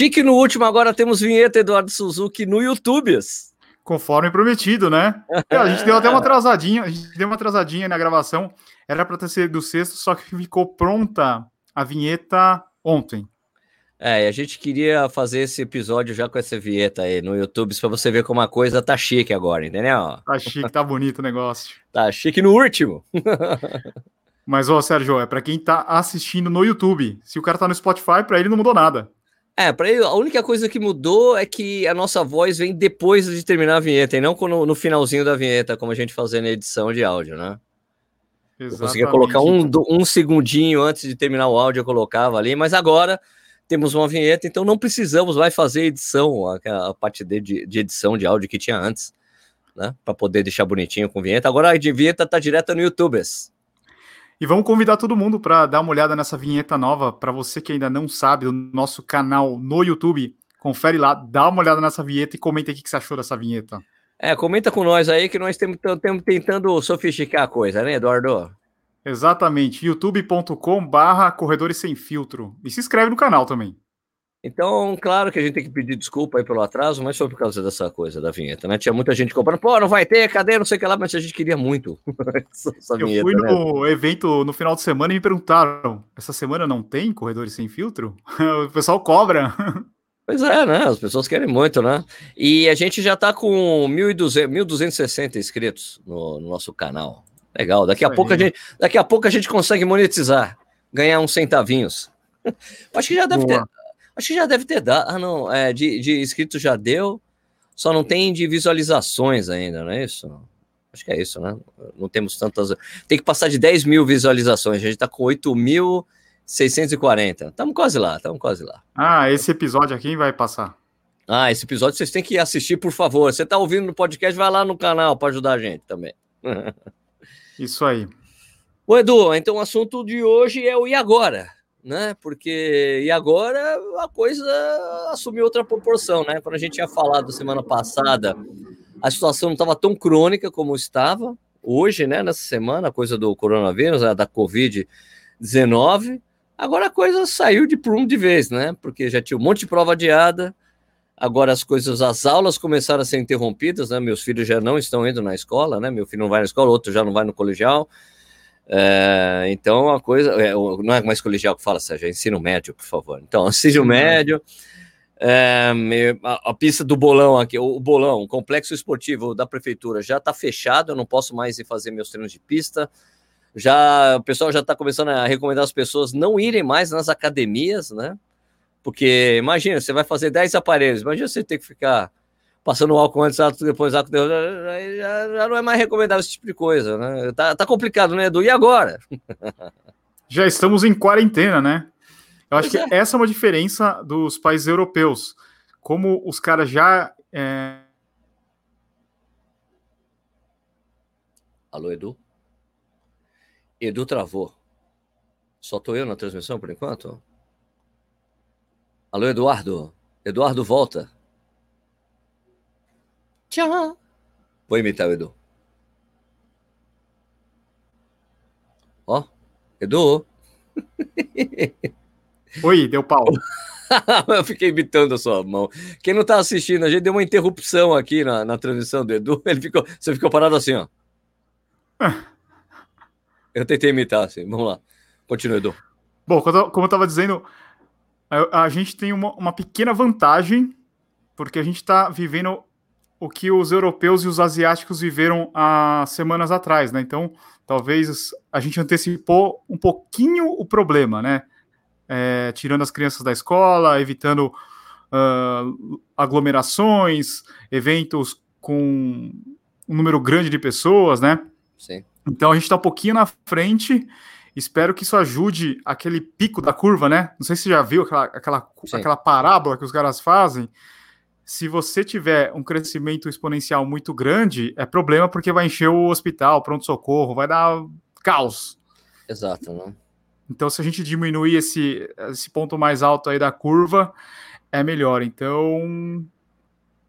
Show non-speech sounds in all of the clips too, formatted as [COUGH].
Chique no último, agora temos vinheta Eduardo Suzuki no YouTube. Conforme prometido, né? É, a gente deu até uma atrasadinha, a gente deu uma atrasadinha na gravação. Era para ter sido do sexto, só que ficou pronta a vinheta ontem. É, a gente queria fazer esse episódio já com essa vinheta aí no YouTube, para você ver como a coisa tá chique agora, entendeu? Tá chique, tá bonito o negócio. Tá chique no último. [LAUGHS] Mas, ó, Sérgio, é para quem tá assistindo no YouTube. Se o cara tá no Spotify, para ele não mudou nada. É, para ele, a única coisa que mudou é que a nossa voz vem depois de terminar a vinheta, e não no, no finalzinho da vinheta, como a gente fazia na edição de áudio, né? Exatamente. Eu conseguia colocar um, um segundinho antes de terminar o áudio, eu colocava ali, mas agora temos uma vinheta, então não precisamos mais fazer edição, a, a parte de, de edição de áudio que tinha antes, né? Para poder deixar bonitinho com vinheta. Agora a vinheta tá direta no YouTube. E vamos convidar todo mundo para dar uma olhada nessa vinheta nova. Para você que ainda não sabe, o nosso canal no YouTube, confere lá, dá uma olhada nessa vinheta e comenta o que você achou dessa vinheta. É, comenta com nós aí que nós estamos tentando sofisticar a coisa, né, Eduardo? Exatamente, youtube.com barra corredores sem filtro. E se inscreve no canal também. Então, claro que a gente tem que pedir desculpa aí pelo atraso, mas foi por causa dessa coisa da vinheta, né? Tinha muita gente comprando, pô, não vai ter, cadê, não sei o que lá, mas a gente queria muito [LAUGHS] essa vinheta, Eu fui no né? evento no final de semana e me perguntaram, essa semana não tem corredores sem filtro? [LAUGHS] o pessoal cobra. Pois é, né? As pessoas querem muito, né? E a gente já tá com 1.200, 1.260 inscritos no, no nosso canal. Legal. Daqui a, pouco a gente, daqui a pouco a gente consegue monetizar, ganhar uns centavinhos. [LAUGHS] Acho que já deve Boa. ter. Acho que já deve ter dado. Ah, não. É, de, de inscritos já deu. Só não tem de visualizações ainda, não é isso? Acho que é isso, né? Não temos tantas. Tem que passar de 10 mil visualizações. A gente está com 8.640. Estamos quase lá, estamos quase lá. Ah, esse episódio aqui vai passar. Ah, esse episódio vocês têm que assistir, por favor. Você está ouvindo no podcast, vai lá no canal para ajudar a gente também. [LAUGHS] Isso aí. O Edu, então o assunto de hoje é o e agora, né? Porque e agora a coisa assumiu outra proporção, né? Quando a gente tinha falado semana passada, a situação não estava tão crônica como estava hoje, né? Nessa semana, a coisa do coronavírus, da Covid-19. Agora a coisa saiu de prumo de vez, né? Porque já tinha um monte de prova adiada, Agora as coisas, as aulas começaram a ser interrompidas, né? Meus filhos já não estão indo na escola, né? Meu filho não vai na escola, outro já não vai no colegial. É, então a coisa é, não é mais colegial que fala, Sérgio, é ensino médio, por favor. Então, [LAUGHS] ensino médio. É, a, a, pista do bolão aqui, o, o, bolão, o complexo esportivo da prefeitura já está fechado, eu não posso mais ir fazer meus treinos de pista. Já o pessoal já está começando a recomendar as pessoas não irem mais nas academias, né? Porque imagina, você vai fazer 10 aparelhos, imagina você ter que ficar passando álcool antes, depois, álcool depois, já, já não é mais recomendável esse tipo de coisa, né? Tá, tá complicado, né, Edu? E agora? [LAUGHS] já estamos em quarentena, né? Eu acho pois que é. essa é uma diferença dos países europeus. Como os caras já. É... Alô, Edu? Edu travou. Só tô eu na transmissão por enquanto? Alô, Eduardo. Eduardo, volta. Tchau. Vou imitar o Edu. Ó, Edu. [LAUGHS] Oi, deu pau. [LAUGHS] eu fiquei imitando a sua mão. Quem não tá assistindo, a gente deu uma interrupção aqui na, na transmissão do Edu. [LAUGHS] Ele ficou, você ficou parado assim, ó. eu tentei imitar, assim. Vamos lá. Continua, Edu. Bom, como eu tava dizendo, a, a gente tem uma, uma pequena vantagem, porque a gente está vivendo o que os europeus e os asiáticos viveram há semanas atrás, né? Então, talvez a gente antecipou um pouquinho o problema, né? É, tirando as crianças da escola, evitando uh, aglomerações, eventos com um número grande de pessoas, né? Sim. Então a gente está um pouquinho na frente Espero que isso ajude aquele pico da curva, né? Não sei se você já viu aquela, aquela, aquela parábola que os caras fazem. Se você tiver um crescimento exponencial muito grande, é problema porque vai encher o hospital, pronto-socorro, vai dar caos. Exato, né? Então, se a gente diminuir esse, esse ponto mais alto aí da curva, é melhor. Então,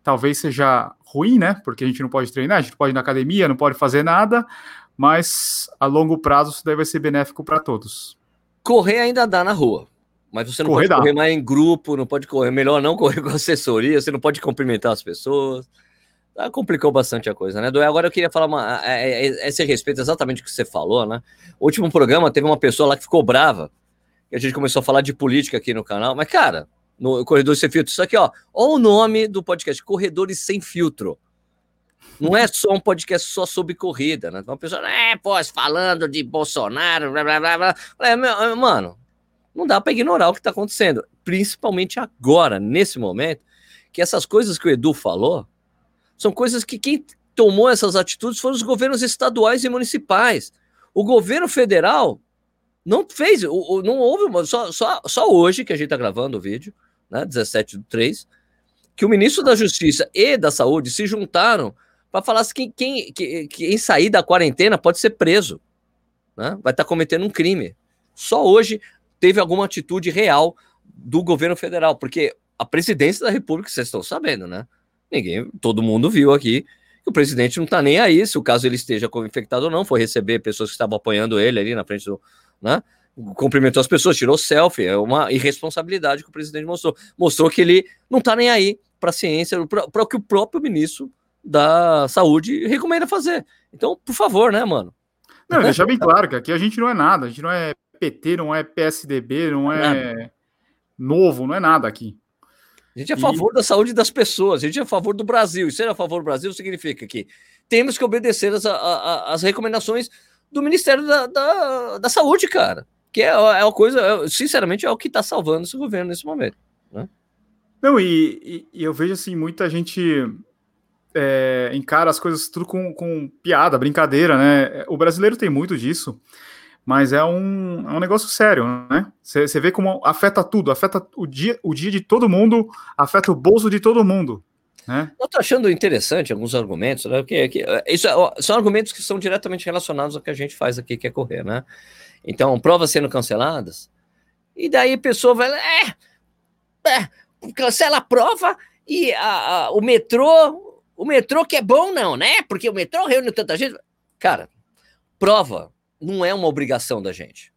talvez seja ruim, né? Porque a gente não pode treinar, a gente não pode ir na academia, não pode fazer nada, mas a longo prazo isso daí vai ser benéfico para todos. Correr ainda dá na rua. Mas você não correr pode dá. correr mais em grupo, não pode correr, melhor não [LAUGHS] correr com assessoria, você não pode cumprimentar as pessoas. Ah, complicou bastante a coisa, né? Agora eu queria falar uma, é, esse respeito exatamente o que você falou, né? O último programa teve uma pessoa lá que ficou brava, que a gente começou a falar de política aqui no canal, mas, cara, no Corredores Sem Filtro, isso aqui, ó, ó o nome do podcast, Corredores Sem Filtro. Não é só um podcast só sobre corrida, né? Uma pessoa, é, pô, falando de Bolsonaro, blá, blá, blá, blá. É, mano, não dá para ignorar o que está acontecendo, principalmente agora, nesse momento, que essas coisas que o Edu falou são coisas que quem tomou essas atitudes foram os governos estaduais e municipais. O governo federal não fez, não houve, só, só, só hoje que a gente está gravando o vídeo, né, 17 de 3, que o ministro da Justiça e da Saúde se juntaram para falar que quem, quem, quem sair da quarentena pode ser preso, né, vai estar tá cometendo um crime. Só hoje teve alguma atitude real do governo federal, porque a presidência da República, vocês estão sabendo, né? Ninguém, todo mundo viu aqui que o presidente não está nem aí se o caso ele esteja infectado ou não, foi receber pessoas que estavam apoiando ele ali na frente do, né? Cumprimentou as pessoas, tirou selfie, é uma irresponsabilidade que o presidente mostrou. Mostrou que ele não está nem aí para a ciência, para o que o próprio ministro da saúde recomenda fazer. Então, por favor, né, mano? Não, [LAUGHS] deixar bem claro que aqui a gente não é nada, a gente não é PT, não é PSDB, não é novo, não é nada aqui. A gente é a favor e... da saúde das pessoas, a gente é a favor do Brasil. E ser a favor do Brasil significa que temos que obedecer as, as recomendações do Ministério da, da, da, Saúde, cara. Que é, é uma coisa, é, sinceramente, é o que está salvando esse governo nesse momento. Né? Não, e, e, eu vejo assim, muita gente é, encara as coisas tudo com, com piada, brincadeira, né? O brasileiro tem muito disso mas é um, é um negócio sério, né? Você vê como afeta tudo, afeta o dia, o dia de todo mundo, afeta o bolso de todo mundo. Né? Eu tô achando interessante alguns argumentos, né? Que, que, isso é, são argumentos que são diretamente relacionados ao que a gente faz aqui, que é correr, né? Então, provas sendo canceladas, e daí a pessoa vai, é, é cancela a prova e a, a, o metrô, o metrô que é bom não, né? Porque o metrô reúne tanta gente. Cara, prova não é uma obrigação da gente.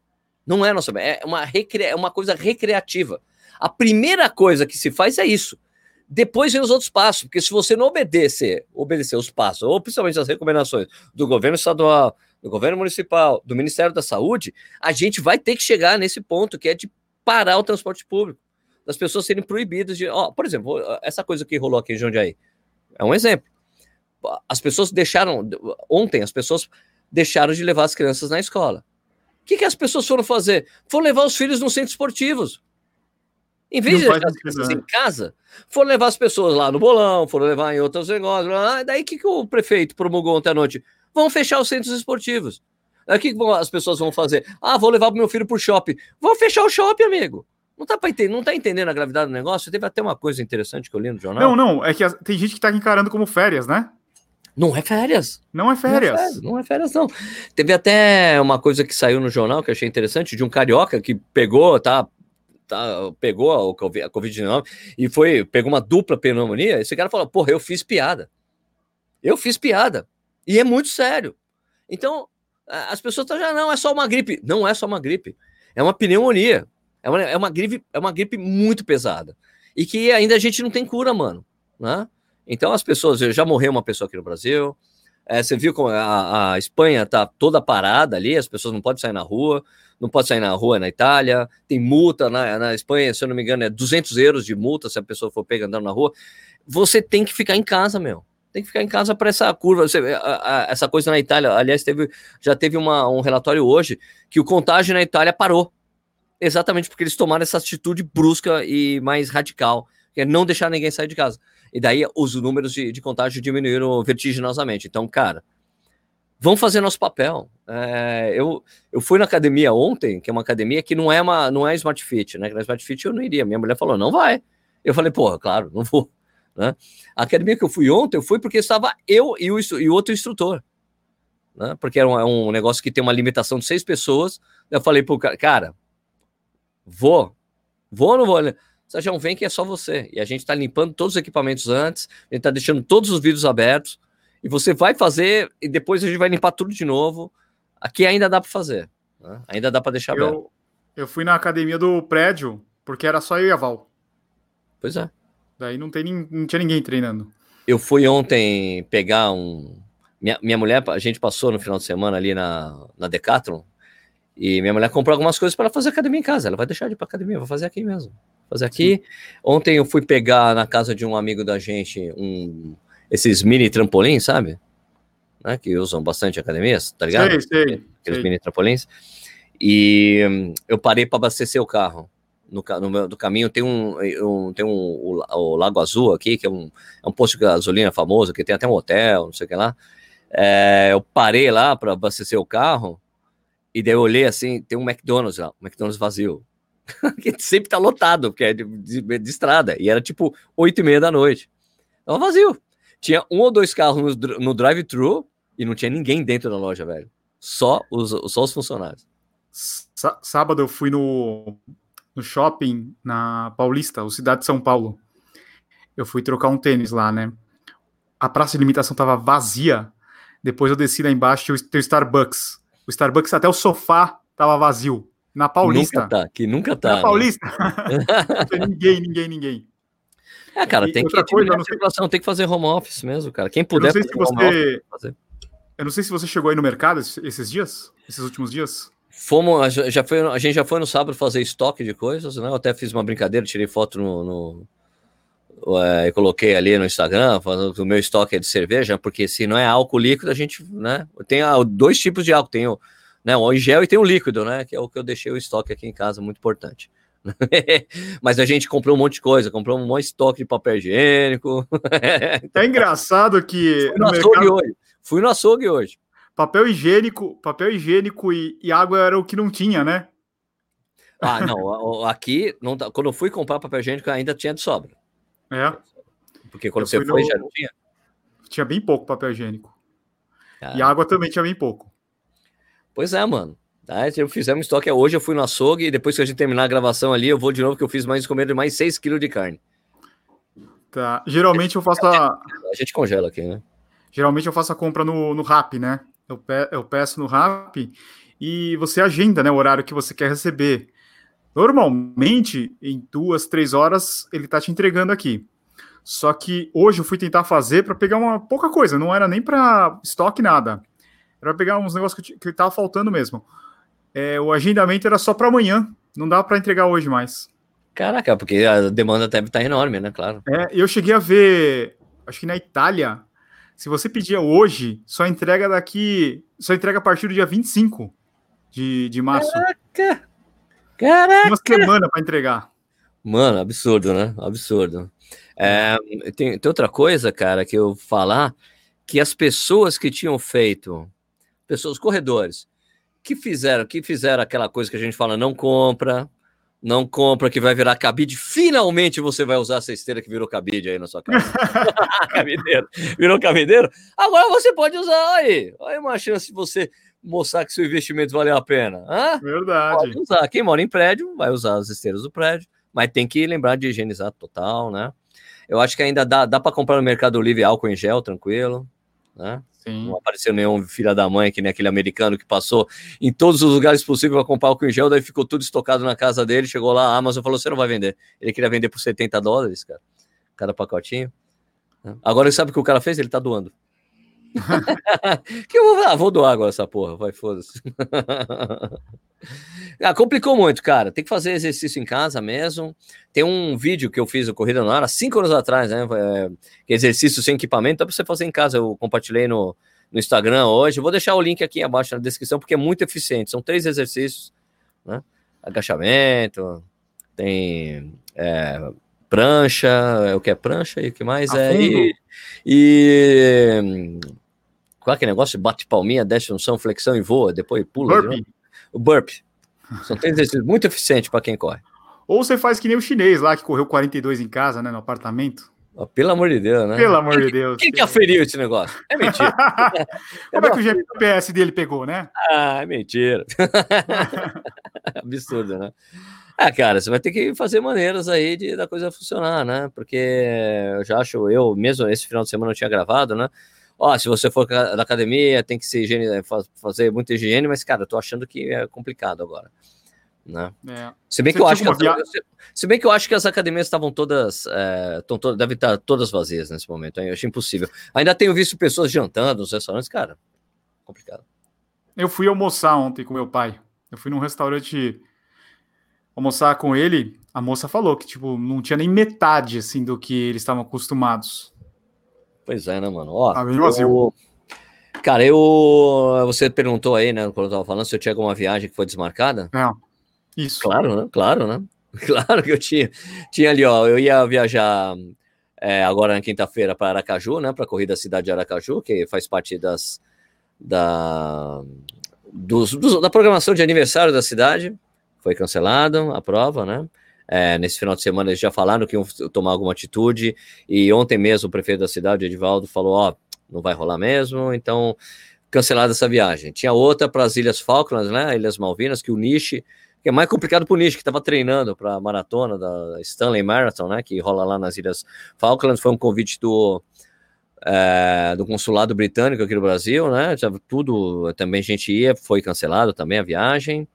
Não é nossa, é uma, é uma coisa recreativa. A primeira coisa que se faz é isso. Depois vem os outros passos, porque se você não obedecer, obedecer os passos, ou principalmente as recomendações do governo estadual, do governo municipal, do Ministério da Saúde, a gente vai ter que chegar nesse ponto que é de parar o transporte público, das pessoas serem proibidas de, por exemplo, essa coisa que rolou aqui em Jundiaí, é um exemplo. As pessoas deixaram ontem, as pessoas deixaram de levar as crianças na escola. O que, que as pessoas foram fazer? Foram levar os filhos nos centros esportivos. Em vez de deixar as crianças em casa, foram levar as pessoas lá no bolão, foram levar em outros negócios. Lá. Daí o que, que o prefeito promulgou ontem à noite? Vão fechar os centros esportivos. O que, que as pessoas vão fazer? Ah, vou levar o meu filho para o shopping. Vão fechar o shopping, amigo. Não tá, entender, não tá entendendo a gravidade do negócio? Teve até uma coisa interessante que eu li no jornal. Não, não, é que tem gente que tá encarando como férias, né? Não é férias. Não é férias. Não é férias, não, é férias, não. Teve até uma coisa que saiu no jornal que eu achei interessante, de um carioca que pegou, tá? tá pegou a Covid-19 e foi, pegou uma dupla pneumonia. Esse cara falou: porra, eu fiz piada. Eu fiz piada. E é muito sério. Então, as pessoas estão já, não, é só uma gripe. Não é só uma gripe. É uma pneumonia. É uma, é uma, gripe, é uma gripe muito pesada. E que ainda a gente não tem cura, mano. Né? Então as pessoas, já morreu uma pessoa aqui no Brasil, é, você viu como a, a, Espanha está toda parada ali, as pessoas não podem sair na rua, não pode sair na rua na Itália, tem multa na, na Espanha, se eu não me engano, é 200 euros de multa se a pessoa for pega andando na rua. Você tem que ficar em casa, meu. Tem que ficar em casa para essa curva. Você, a, a, essa coisa na Itália, aliás, teve, já teve uma, um relatório hoje que o contágio na Itália parou. Exatamente porque eles tomaram essa atitude brusca e mais radical, que é não deixar ninguém sair de casa. E daí os números de, de contágio diminuíram vertiginosamente. Então, cara, vamos fazer nosso papel. É, eu, eu fui na academia ontem, que é uma academia que não é uma não é Smart Fit, né? Na Smart Fit eu não iria. Minha mulher falou, não vai. Eu falei, porra, claro, não vou. Né? A academia que eu fui ontem, eu fui porque estava eu e o, e outro instrutor. Né? Porque era um, é um negócio que tem uma limitação de seis pessoas. Eu falei pro cara, cara, vou, vou ou não vou? Sérgio, vem que é só você. E a gente está limpando todos os equipamentos antes, a gente está deixando todos os vídeos abertos, e você vai fazer, e depois a gente vai limpar tudo de novo. Aqui ainda dá para fazer, né? ainda dá para deixar eu, aberto. Eu fui na academia do prédio, Porque era só eu e a Val. Pois é. Daí não, tem, não tinha ninguém treinando. Eu fui ontem pegar um. Minha, minha mulher, a gente passou no final de semana ali na, na Decathlon. E minha mulher comprou algumas coisas para fazer academia em casa. Ela vai deixar de ir para academia, vou fazer aqui mesmo. Fazer aqui. Sim. Ontem eu fui pegar na casa de um amigo da gente um, esses mini trampolins, sabe? Né, que usam bastante academias, tá ligado? Sei, sei, Aqueles sei. mini trampolins. E hum, eu parei para abastecer o carro. No, no caminho tem um, um tem um o, o, Lago Azul aqui, que é um, é um posto de gasolina famoso, que tem até um hotel, não sei o que lá. É, eu parei lá para abastecer o carro e daí eu olhei assim, tem um McDonald's lá, um McDonald's vazio. [LAUGHS] que sempre tá lotado, porque é de, de, de, estrada. E era tipo oito e meia da noite. Tava vazio. Tinha um ou dois carros no, no drive-thru e não tinha ninguém dentro da loja, velho. Só os, só os funcionários. Sábado eu fui no, no shopping na Paulista, o Cidade de São Paulo. Eu fui trocar um tênis lá, né? A praça de limitação tava vazia. Depois eu desci lá embaixo e o Starbucks. O Starbucks até o sofá tava vazio. Na Paulista. Nunca tá, que nunca tá. Na né? Paulista. [LAUGHS] ninguém, ninguém, ninguém. É, cara, tem que coisa, não circulação, tem que fazer home office mesmo, cara. Quem puder eu não sei se você... fazer. Eu não sei se você chegou aí no mercado esses dias, esses últimos dias. Fomos, já foi, a gente já foi no sábado fazer estoque de coisas, né? Eu até fiz uma brincadeira, tirei foto no, no é, coloquei ali no Instagram, falando que o meu estoque é de cerveja, porque se não é álcool líquido, a gente, né? Tem dois tipos de álcool, tem o, né, o gel e tem o líquido, né? Que é o que eu deixei o estoque aqui em casa, muito importante. [LAUGHS] Mas a gente comprou um monte de coisa, comprou um monte de estoque de papel higiênico. [LAUGHS] é engraçado que. Fui no, açougue mercado... hoje. Fui no açougue hoje. Papel higiênico, papel higiênico e, e água era o que não tinha, né? Ah, não. Aqui, não, quando eu fui comprar papel higiênico, ainda tinha de sobra. É. Porque quando eu você foi, no... já não tinha. Tinha bem pouco papel higiênico. Ah. E água também tinha bem pouco. Pois é, mano. Tá, eu fizemos estoque hoje, eu fui no açougue e depois que a gente terminar a gravação ali, eu vou de novo que eu fiz mais comer mais 6 quilos de carne. Tá. Geralmente eu faço a. A gente congela aqui, né? Geralmente eu faço a compra no, no RAP, né? Eu, pe eu peço no RAP e você agenda né, o horário que você quer receber. Normalmente, em duas, três horas, ele tá te entregando aqui. Só que hoje eu fui tentar fazer para pegar uma pouca coisa, não era nem para estoque nada. Era pegar uns negócios que, que tava faltando mesmo. É, o agendamento era só para amanhã, não dá para entregar hoje mais. Caraca, porque a demanda deve estar tá enorme, né? Claro. É, eu cheguei a ver, acho que na Itália, se você pedir hoje, só entrega daqui, só entrega a partir do dia 25 de, de março. Caraca! Caraca! Uma semana para entregar. Mano, absurdo, né? Absurdo. É, tem, tem outra coisa, cara, que eu falar que as pessoas que tinham feito, pessoas, corredores, que fizeram, que fizeram aquela coisa que a gente fala, não compra, não compra que vai virar cabide, finalmente você vai usar essa esteira que virou cabide aí na sua casa. [LAUGHS] [LAUGHS] cabideiro. Virou cabideiro? Agora você pode usar aí. Olha uma chance de você mostrar que seu investimento valeu a pena. Hã? Verdade. Pode usar. Quem mora em prédio vai usar as esteiras do prédio, mas tem que lembrar de higienizar total, né? Eu acho que ainda dá, dá para comprar no Mercado Livre álcool em gel, tranquilo, né? Sim. Não apareceu nenhum filho da mãe, que nem aquele americano que passou em todos os lugares possíveis para comprar álcool em gel, daí ficou tudo estocado na casa dele, chegou lá, a Amazon falou, você não vai vender. Ele queria vender por 70 dólares, cara, cada pacotinho. Agora sabe o que o cara fez? Ele tá doando. [LAUGHS] que eu vou, ah, vou doar agora essa porra, vai, foda-se. [LAUGHS] ah, complicou muito, cara. Tem que fazer exercício em casa mesmo. Tem um vídeo que eu fiz o Corrida no Ar há cinco anos atrás, né? É, exercício sem equipamento, dá pra você fazer em casa. Eu compartilhei no, no Instagram hoje. Eu vou deixar o link aqui abaixo na descrição, porque é muito eficiente. São três exercícios, né? Agachamento, tem é, prancha, é o que é prancha e o que mais é. E, e qual é aquele negócio? Bate palminha, desce chão, flexão e voa, depois pula. Burp. O burp. São três exercícios muito eficientes para quem corre. Ou você faz que nem o chinês lá, que correu 42 em casa, né, no apartamento. Oh, pelo amor de Deus, né? Pelo amor de Deus. Quem que aferiu esse negócio? É mentira. [LAUGHS] Como é que o GPS dele pegou, né? Ah, é mentira. [LAUGHS] Absurdo, né? Ah, cara, você vai ter que fazer maneiras aí de da coisa funcionar, né? Porque eu já acho, eu mesmo esse final de semana eu tinha gravado, né? Ó, se você for da academia, tem que se higiene, fazer muita higiene, mas, cara, eu tô achando que é complicado agora. Né? É. Se bem que eu acho que via... as, se bem que eu acho que as academias estavam todas é, todas devem estar todas vazias nesse momento. Eu acho impossível. Ainda tenho visto pessoas jantando nos restaurantes, cara. Complicado. Eu fui almoçar ontem com meu pai. Eu fui num restaurante almoçar com ele. A moça falou que tipo não tinha nem metade assim do que eles estavam acostumados. Pois é, né, mano? Ó, ah, eu, Cara, eu. Você perguntou aí, né, quando eu tava falando, se eu tinha alguma viagem que foi desmarcada? É. Isso. Claro, né? Claro, né? [LAUGHS] Claro que eu tinha. Tinha ali, ó. Eu ia viajar é, agora na quinta-feira para Aracaju, né? Para a corrida Cidade de Aracaju, que faz parte das. Da, dos, dos, da programação de aniversário da cidade. Foi cancelado a prova, né? É, nesse final de semana eles já falaram que iam tomar alguma atitude, e ontem mesmo o prefeito da cidade, Edivaldo, falou: ó, não vai rolar mesmo, então cancelada essa viagem. Tinha outra para as Ilhas Falklands, né, Ilhas Malvinas, que o Nishi, que é mais complicado para o Nishi, que estava treinando para a maratona da Stanley Marathon, né, que rola lá nas Ilhas Falklands, foi um convite do é, do consulado britânico aqui no Brasil, né, tudo, também a gente ia, foi cancelado também a viagem,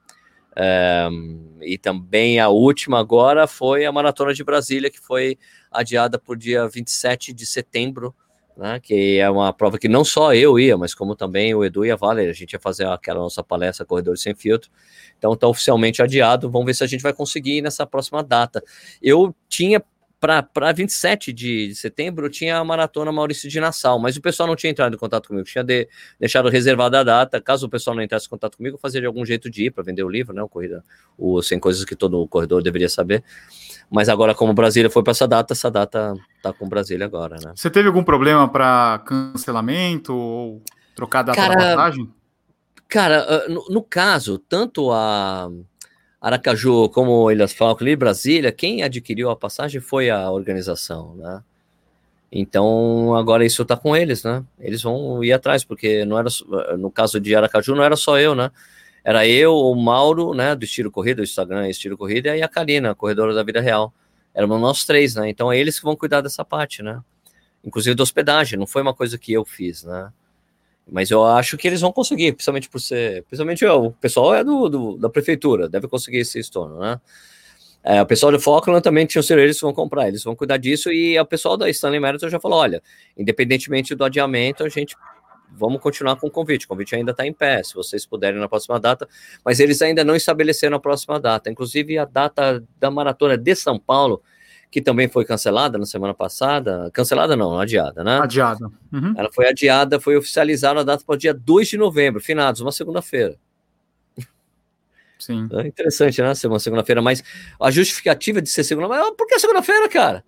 e também a última agora foi a Maratona de Brasília, que foi adiada para o dia 27 de setembro, né, que é uma prova que não só eu ia, mas como também o Edu e a Valeria, a gente ia fazer aquela nossa palestra Corredores Sem Filtro, então está oficialmente adiado, vamos ver se a gente vai conseguir nessa próxima data. Eu tinha para 27 de setembro eu tinha a maratona Maurício de Nassau, mas o pessoal não tinha entrado em contato comigo, tinha de, deixado reservada a data. Caso o pessoal não entrasse em contato comigo, eu fazia de algum jeito de ir para vender o livro, né? O corrida, o sem coisas que todo corredor deveria saber. Mas agora, como Brasília foi para essa data, essa data tá com Brasília agora, né? Você teve algum problema para cancelamento ou trocar a data cara, da passagem? Cara, ah, no, no, caso, tanto a Aracaju como Ilhas Falkland e Brasília, quem adquiriu a passagem foi a organização, né? Então, agora isso tá com eles, né? Eles vão ir atrás, porque não era no caso de Aracaju não era só eu, né? Era eu, o Mauro, né, do Estilo Corrida, do Instagram Estilo Corrida, e a Karina, corredora da vida real. Éramos nós três, né? Então é eles que vão cuidar dessa parte, né? Inclusive da hospedagem, não foi uma coisa que eu fiz, né? Mas eu acho que eles vão conseguir, principalmente por ser. Principalmente eu, o pessoal é do, do, da prefeitura, deve conseguir esse estorno, né? É, o pessoal do Falkland também tinha ser eles que vão comprar, eles vão cuidar disso, e o pessoal da Stanley Marathon já falou: olha, independentemente do adiamento, a gente vamos continuar com o convite. O convite ainda está em pé, se vocês puderem na próxima data, mas eles ainda não estabeleceram a próxima data. Inclusive, a data da maratona de São Paulo, que também foi cancelada na semana passada. Cancelada não, adiada, né? Adiada. Uhum. Ela foi adiada, foi oficializada a data para o dia 2 de novembro, finados, uma segunda-feira. Sim. É interessante, né? Ser uma segunda-feira, mas a justificativa de ser segunda, mas por que segunda-feira, cara?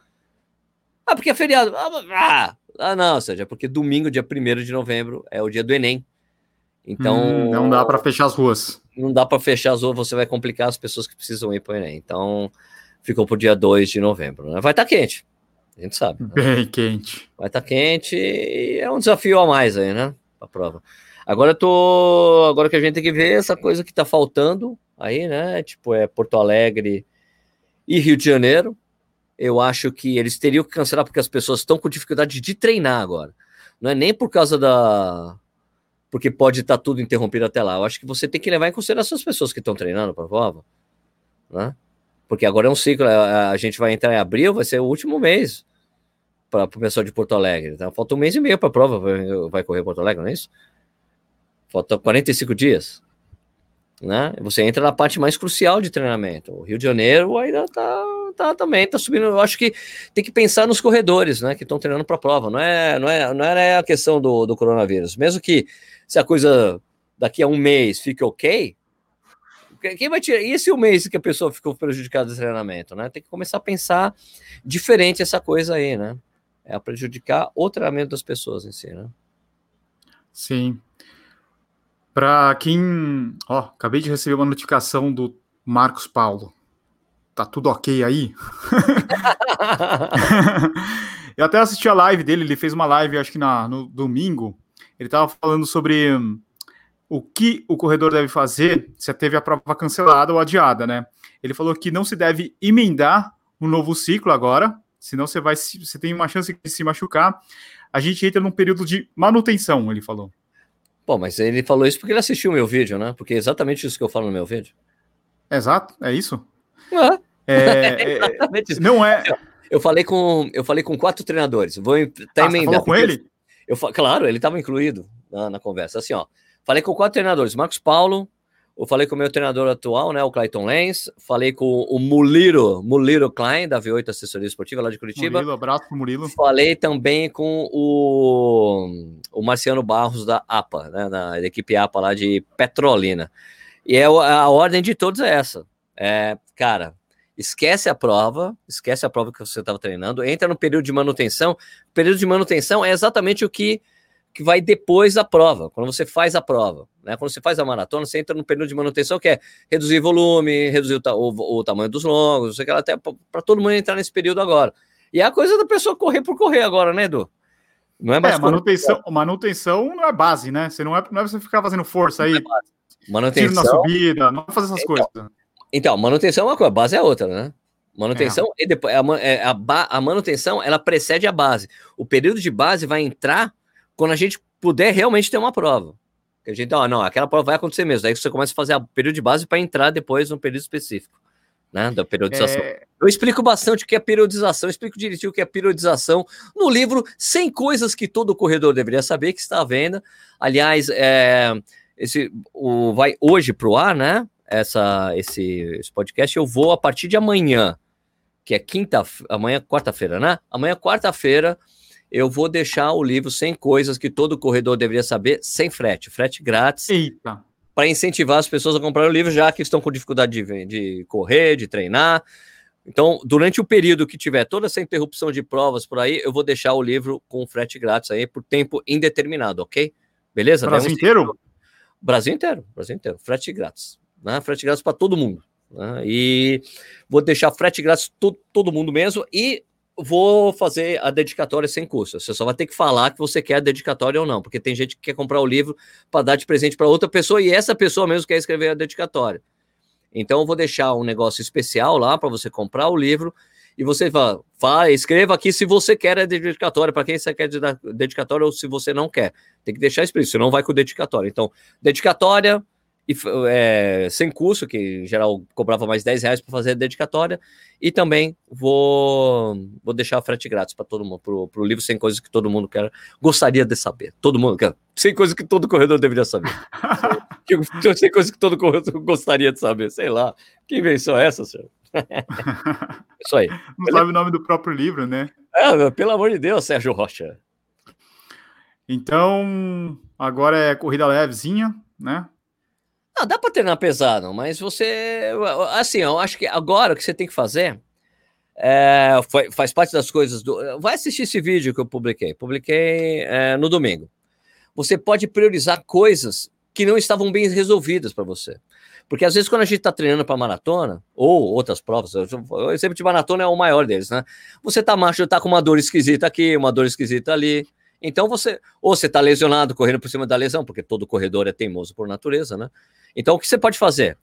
Ah, porque é feriado. Ah, ah, não, ou seja, porque domingo, dia 1 de novembro, é o dia do Enem. Então. Hum, não dá para fechar as ruas. Não dá para fechar as ruas, você vai complicar as pessoas que precisam ir para o Enem. Então, ficou para o dia 2 de novembro. Né? Vai estar tá quente, a gente sabe. Né? Bem quente. Vai estar tá quente e é um desafio a mais aí, né? A prova. Agora eu tô. Agora que a gente tem que ver essa coisa que está faltando aí, né? Tipo, é Porto Alegre e Rio de Janeiro eu acho que eles teriam que cancelar porque as pessoas estão com dificuldade de treinar agora. Não é nem por causa da. Porque pode estar tá tudo interrompido até lá. Eu acho que você tem que levar em consideração as pessoas que estão treinando para a prova. Né? Porque agora é um ciclo. A gente vai entrar em abril, vai ser o último mês para o pessoal de Porto Alegre. Tá? Falta um mês e meio para a prova. Vai correr Porto Alegre, não é isso? Falta 45 dias né? Você entra na parte mais crucial de treinamento. O Rio de Janeiro ainda tá, tá também tá subindo. Eu acho que tem que pensar nos corredores, né? Que estão treinando para a prova. Não é, não é, não é a questão do, do coronavírus. Mesmo que se a coisa daqui a um mês fique ok, quem vai tirar? E esse um mês que a pessoa ficou prejudicada do treinamento, né? Tem que começar a pensar diferente essa coisa aí, né? É prejudicar o treinamento das pessoas em si, né? Sim. Para quem. Ó, acabei de receber uma notificação do Marcos Paulo. Tá tudo ok aí? [LAUGHS] [LAUGHS] eu até assisti a live dele, ele fez uma live, acho que na, no domingo. Ele estava falando sobre o que o corredor deve fazer se teve a prova cancelada ou adiada, né? Ele falou que não se deve emendar um novo ciclo agora, senão você vai, você tem uma chance de se machucar. A gente entra num período de manutenção, ele falou. Bom, mas ele falou isso porque ele assistiu o meu vídeo, né? Porque é exatamente isso que eu falo no meu vídeo. Exato, é isso. Ah, [LAUGHS] É, é, exatamente isso. não é. Eu falei com eu falei com quatro treinadores. Vou tá Ah, emendando. falou com ele? Eu, fa- claro, ele estava incluído na, na conversa. Assim, ó. Falei com quatro treinadores: Marcos Paulo, eu falei com o meu treinador atual, né, o Clayton Lenz. Falei com o Muliro, Muliro Klein, da V8 Assessoria Esportiva lá de Curitiba. Murilo, abraço pro Murilo. Falei também com o, o Marciano Barros da APA, né, da, da equipe APA lá de Petrolina. E é, a ordem de todos é essa. É, cara, esquece a prova, esquece a prova que você estava treinando, entra no período de manutenção. O período de manutenção é exatamente o que, que vai depois da prova, quando você faz a prova. Né? Quando você faz a maratona, você entra no período de manutenção que é reduzir volume, reduzir o, ta- o- o tamanho dos longos, não sei o que lá, até para todo mundo entrar nesse período agora. E é a coisa da pessoa correr por correr agora, né, Edu? Não é mais É, manutenção, manutenção não é base, né? Você não é, não é você ficar fazendo força aí, tiro na manutenção. subida, não é fazer essas coisas. Então, manutenção é uma coisa, base é outra, né? Manutenção e depois a, é, a, a manutenção ela precede a base. O período de base vai entrar quando a gente puder realmente ter uma prova. Que a gente, ó, não, aquela prova vai acontecer mesmo. Daí você começa a fazer o período de base para entrar depois no período específico, né? Da periodização. É, Eu explico bastante o que é periodização, eu explico direitinho o que é periodização no livro 100 coisas que todo corredor deveria saber, que está à venda. Aliás, é, esse, o, vai hoje para o ar, né? Essa, esse, esse podcast eu vou a partir de amanhã, que é quinta, amanhã quarta-feira, né? Amanhã quarta-feira eu vou deixar o livro 100 coisas que todo corredor deveria saber, sem frete, frete grátis eita. para incentivar as pessoas a comprar o livro, já que estão com dificuldade de, de correr, de treinar. Então, durante o período que tiver toda essa interrupção de provas por aí, eu vou deixar o livro com frete grátis aí por tempo indeterminado, ok? Beleza? Brasil inteiro? Brasil inteiro, Brasil inteiro, frete grátis, né? Frete grátis para todo mundo. né? E vou deixar frete grátis to todo mundo mesmo e vou fazer a dedicatória sem custo. Você só vai ter que falar que você quer a dedicatória ou não, porque tem gente que quer comprar o livro para dar de presente para outra pessoa e essa pessoa mesmo quer escrever a dedicatória. Então eu vou deixar um negócio especial lá para você comprar o livro e você fala, fala, escreva aqui se você quer a dedicatória, para quem você quer de- dedicatória ou se você não quer. Tem que deixar explícito, senão vai com dedicatória. Então, dedicatória e, é, sem curso, que em geral cobrava mais 10 reais para fazer a dedicatória, e também vou, vou deixar frete grátis para todo mundo, pro, pro livro sem coisas que todo mundo quer, gostaria de saber. Todo mundo quer, sem coisas que todo corredor deveria saber. [LAUGHS] Que- sem coisas que todo corredor gostaria de saber, sei lá. Que invenção é essa, senhor? [LAUGHS] Isso aí. Não sabe o nome do próprio livro, né? É, pelo amor de Deus, Sérgio Rocha. Então, agora é corrida levezinha, né? Não, dá para treinar pesado, mas você. Assim, eu acho que agora o que você tem que fazer é, fa- faz parte das coisas do. Vai assistir esse vídeo que eu publiquei. Publiquei é, no domingo. Você pode priorizar coisas que não estavam bem resolvidas para você. Porque às vezes, quando a gente está treinando para maratona, ou outras provas, o exemplo de maratona é o maior deles, né? Você tá macho, tá com uma dor esquisita aqui, uma dor esquisita ali. Então você, ou você tá lesionado correndo por cima da lesão, porque todo corredor é teimoso por natureza, né? Então, o que você pode fazer?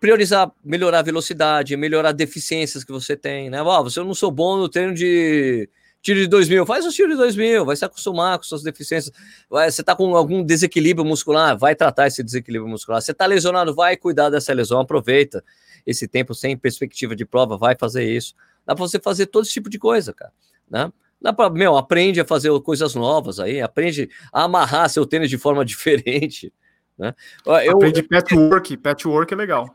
Priorizar, melhorar a velocidade, melhorar deficiências que você tem, né? Ó, você não sou bom no treino de tiro de 2000, faz o tiro de 2000, vai se acostumar com suas deficiências. Vai, você tá com algum desequilíbrio muscular, vai tratar esse desequilíbrio muscular. Você tá lesionado, vai cuidar dessa lesão, aproveita esse tempo sem perspectiva de prova, vai fazer isso. Dá para você fazer todo esse tipo de coisa, cara, né? Dá para, meu, aprende a fazer coisas novas aí, aprende a amarrar seu tênis de forma [LAUGHS] diferente, né? Eu, Aprende patchwork, patchwork é legal.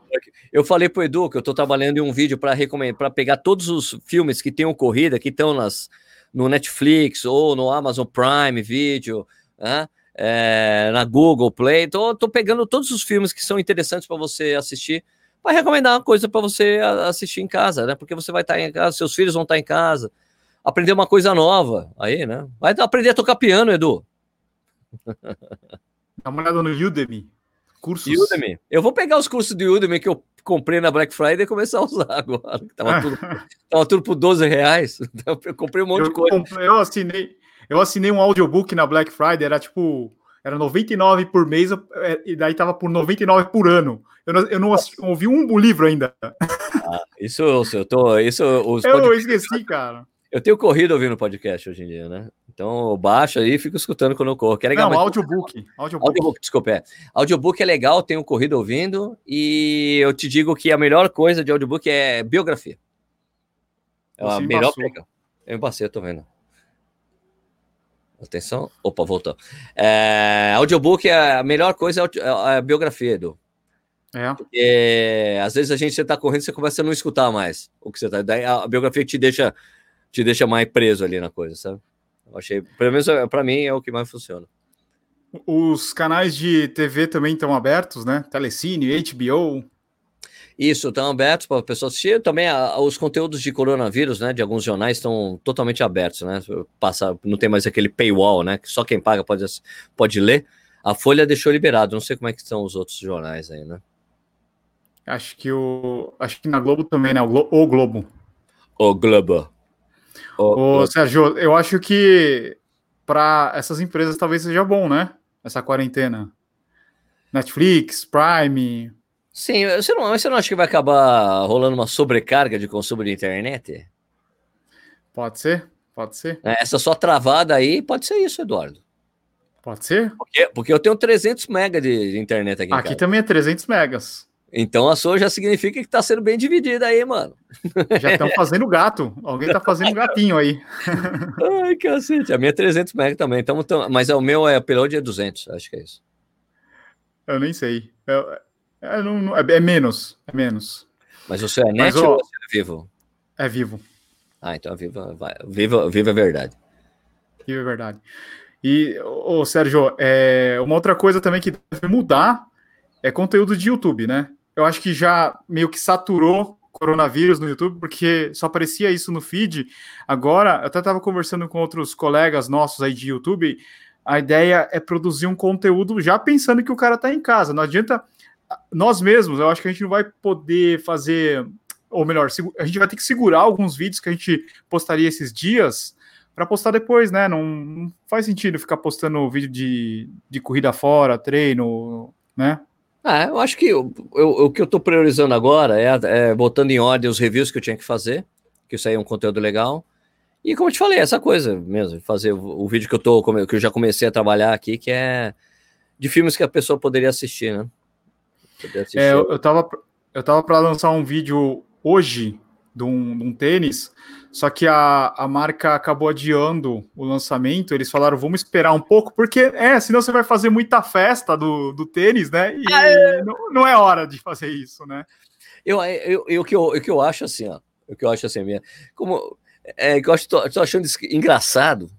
eu falei pro Edu que eu tô trabalhando em um vídeo para recomendar, para pegar todos os filmes que tenham corrida, que estão nas no Netflix ou no Amazon Prime Video, né? É, na Google Play. Tô, tô pegando todos os filmes que são interessantes para você assistir, para recomendar uma coisa para você assistir em casa, né? Porque você vai estar em casa, seus filhos vão estar em casa, aprender uma coisa nova aí, né? Vai aprender a tocar piano, Edu. [LAUGHS] Dá uma olhada no Udemy. Cursos. Udemy. Eu vou pegar os cursos de Udemy que eu comprei na Black Friday e começar a usar agora. Tava tudo, [LAUGHS] tava tudo por 12 reais. [LAUGHS] Eu comprei um monte Eu, de coisa. eu assinei, eu assinei um audiobook na Black Friday, era tipo, era 99 por mês, eu- é, e daí tava por 99 por ano. Eu não, eu não ouvi um livro ainda. Isso, eu tô. Isso, os Eu pod- esqueci, cara. eu tenho corrido ouvindo podcast hoje em dia, né? Então eu baixo aí e fico escutando quando eu corro. Que é legal, Não, audiobook. Audiobook. audiobook, desculpa. É. Audiobook é legal, tenho corrido ouvindo, e eu te digo que a melhor coisa de audiobook é biografia. É a melhor pega. Eu embacei, eu tô vendo. Atenção. Opa, voltou. É, audiobook é a melhor coisa, é a é a biografia, Edu. É. Porque às vezes a gente você tá correndo, você começa a não escutar mais o que você tá. Daí a biografia te deixa, te deixa mais preso ali na coisa, sabe? Eu achei, pelo menos para mim é o que mais funciona. Os canais de TV também estão abertos, né? Telecine, HBO. Isso, estão abertos para a pessoa assistir. Também a- os conteúdos de coronavírus, né? De alguns jornais estão totalmente abertos, né? Passa, não tem mais aquele paywall, né? Que só quem paga pode, pode ler. A Folha deixou liberado. Não sei como é que estão os outros jornais aí, né? Acho que o. Acho que na Globo também, né? O, Glo- o Globo. O Globo. Ô, o- Sérgio, eu acho que para essas empresas talvez seja bom, né? Essa quarentena. Netflix, Prime. Sim, você não, você não acha que vai acabar rolando uma sobrecarga de consumo de internet? Pode ser? Pode ser? É, Essa só travada aí pode ser isso, Eduardo. Pode ser? Porque, porque eu tenho 300 mega de, de internet aqui, Aqui também é 300 megas. Então a sua já significa que tá sendo bem dividida aí, mano. Já estão fazendo gato. Alguém tá fazendo gatinho aí. Ai, cacete. A minha é 300 mega também. Tamo, tamo- mas o meu é pelo é 200, acho que é isso. Eu nem sei. Eu- é, não- é- é menos. É menos. Mas o seu é Mas, net ó, ou você é vivo? É vivo. Ah, então viva, vai, viva, viva é verdade. Vivo é verdade. E, ô, Sérgio, é, uma outra coisa também que deve mudar é conteúdo de YouTube, né? Eu acho que já meio que saturou coronavírus no YouTube, porque só aparecia isso no feed. Agora, eu até estava conversando com outros colegas nossos aí de YouTube. A ideia é produzir um conteúdo já pensando que o cara tá em casa. Não adianta. Nós mesmos, eu acho que a gente não vai poder fazer. Ou melhor, a gente vai ter que segurar alguns vídeos que a gente postaria esses dias para postar depois, né? Não, não faz sentido ficar postando vídeo de, de corrida fora, treino, né? Ah, eu acho que eu- eu- o que eu tô priorizando agora é, é botando em ordem os reviews que eu tinha que fazer, que isso aí é um conteúdo legal. E como eu te falei, essa coisa mesmo, fazer o, o vídeo que eu tô que eu já comecei a trabalhar aqui, que é de filmes que a pessoa poderia assistir, né? Poderia assistir. É, eu, eu tava, eu tava para lançar um vídeo hoje de um, de um tênis, só que a, a marca acabou adiando o lançamento. Eles falaram, vamos esperar um pouco, porque é, senão você vai fazer muita festa do, do tênis, né? E não, não é hora de fazer isso, né? Eu, eu, eu, o que eu, o que eu acho assim, ó, o que eu acho assim, minha, como é, que eu acho, tô, tô achando isso engraçado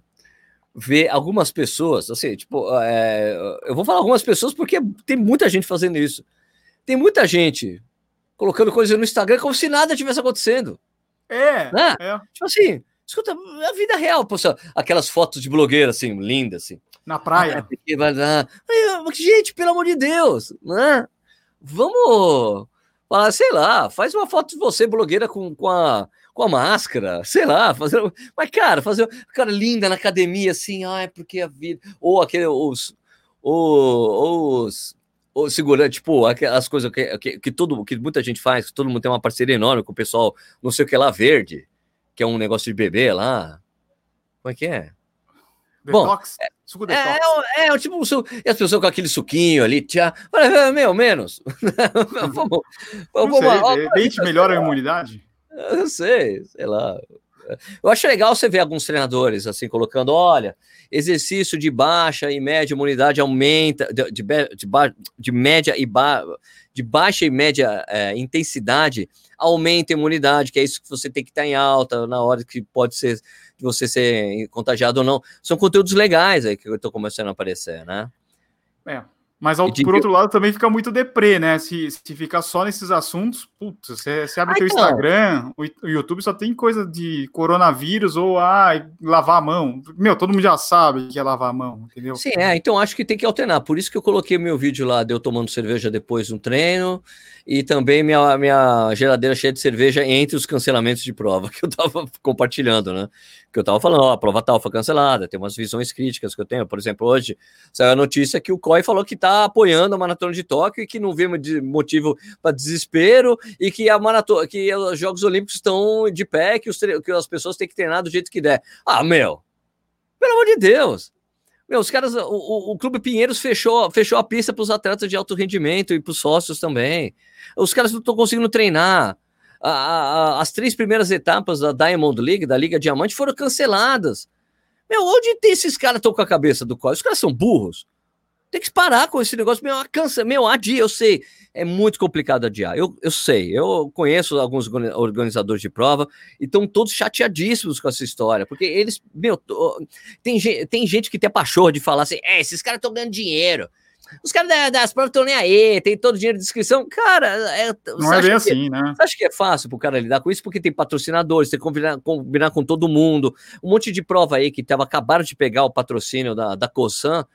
ver algumas pessoas, assim, tipo, é, eu vou falar algumas pessoas porque tem muita gente fazendo isso. Tem muita gente colocando coisa no Instagram como se nada tivesse acontecendo. É, Né? é. Tipo assim, escuta, a vida real, só, aquelas fotos de blogueira assim, lindas assim. Na Ah, praia. Ai, Gente, pelo amor de Deus, né? Vamos falar, sei lá, faz uma foto de você, blogueira, com, com, a, com a máscara, sei lá, fazer. Mas, cara, fazer. Cara, linda na academia, assim, ai, porque a vida. Ou aquele. Os. Os. os ou segurando, tipo, aquelas coisas que, que, que, todo, que muita gente faz, que todo mundo tem uma parceria enorme com o pessoal, não sei o que lá, verde, que é um negócio de bebê lá. Como é que é? Detox. Suco É, detox. é, é, tipo um suco. E as pessoas com aquele suquinho ali, tchá. Olha, Meu, menos. [LAUGHS] vamos. Vamos sei, ó, de repente melhora a imunidade. [LAUGHS] Eu sei, sei lá. Eu acho legal você ver alguns treinadores assim colocando, olha, exercício de baixa e média imunidade aumenta, de, de, de, ba- de média e ba, de baixa e média é, intensidade aumenta a imunidade, que é isso que você tem que estar em alta na hora que pode ser de você ser contagiado ou não. São conteúdos legais aí que eu tô começando a aparecer, né? É. Mas ao, de- por outro lado também fica muito deprê, né? Se, se ficar só nesses assuntos, putz, você, você abre Ah, teu então. Instagram, o, o YouTube só tem coisa de coronavírus ou ah, lavar a mão. Meu, todo mundo já sabe que é lavar a mão, entendeu? Sim, é, então acho que tem que alternar. Por isso que eu coloquei meu vídeo lá de eu tomando cerveja depois do treino e também minha, minha geladeira cheia de cerveja entre os cancelamentos de prova [LAUGHS] que eu tava compartilhando, né? Que eu tava falando, ó, a prova tal foi cancelada, tem umas visões críticas que eu tenho. Por exemplo, hoje saiu a notícia que o COI falou que tá apoiando a maratona de Tóquio e que não vê motivo para desespero e que a maratona, que os Jogos Olímpicos estão de pé, que, os que as pessoas têm que treinar do jeito que der. Ah, meu! Pelo amor de Deus. Meu, os caras, o, o, Clube Pinheiros fechou, fechou a pista para os atletas de alto rendimento e para os sócios também. Os caras não estão conseguindo treinar. A, a, as três primeiras etapas da Diamond League, da Liga Diamante, foram canceladas. Meu, onde tem esses caras estão com a cabeça do qual? Os caras são burros. Tem que parar com esse negócio. Meu, cansa, meu, adia, eu sei. É muito complicado adiar. Eu, eu sei. Eu conheço alguns organizadores de prova e estão todos chateadíssimos com essa história. Porque eles, meu, tem, tem gente que tem a pachorra de falar assim: é, esses caras estão ganhando dinheiro. Os caras das provas estão nem aí, tem todo o dinheiro de inscrição. Cara, é, não é bem assim, né? Você acha que é fácil pro cara lidar com isso? Porque tem patrocinadores, tem que combinar, combinar com todo mundo. Um monte de prova aí que tava, acabaram de pegar o patrocínio da, da Cosan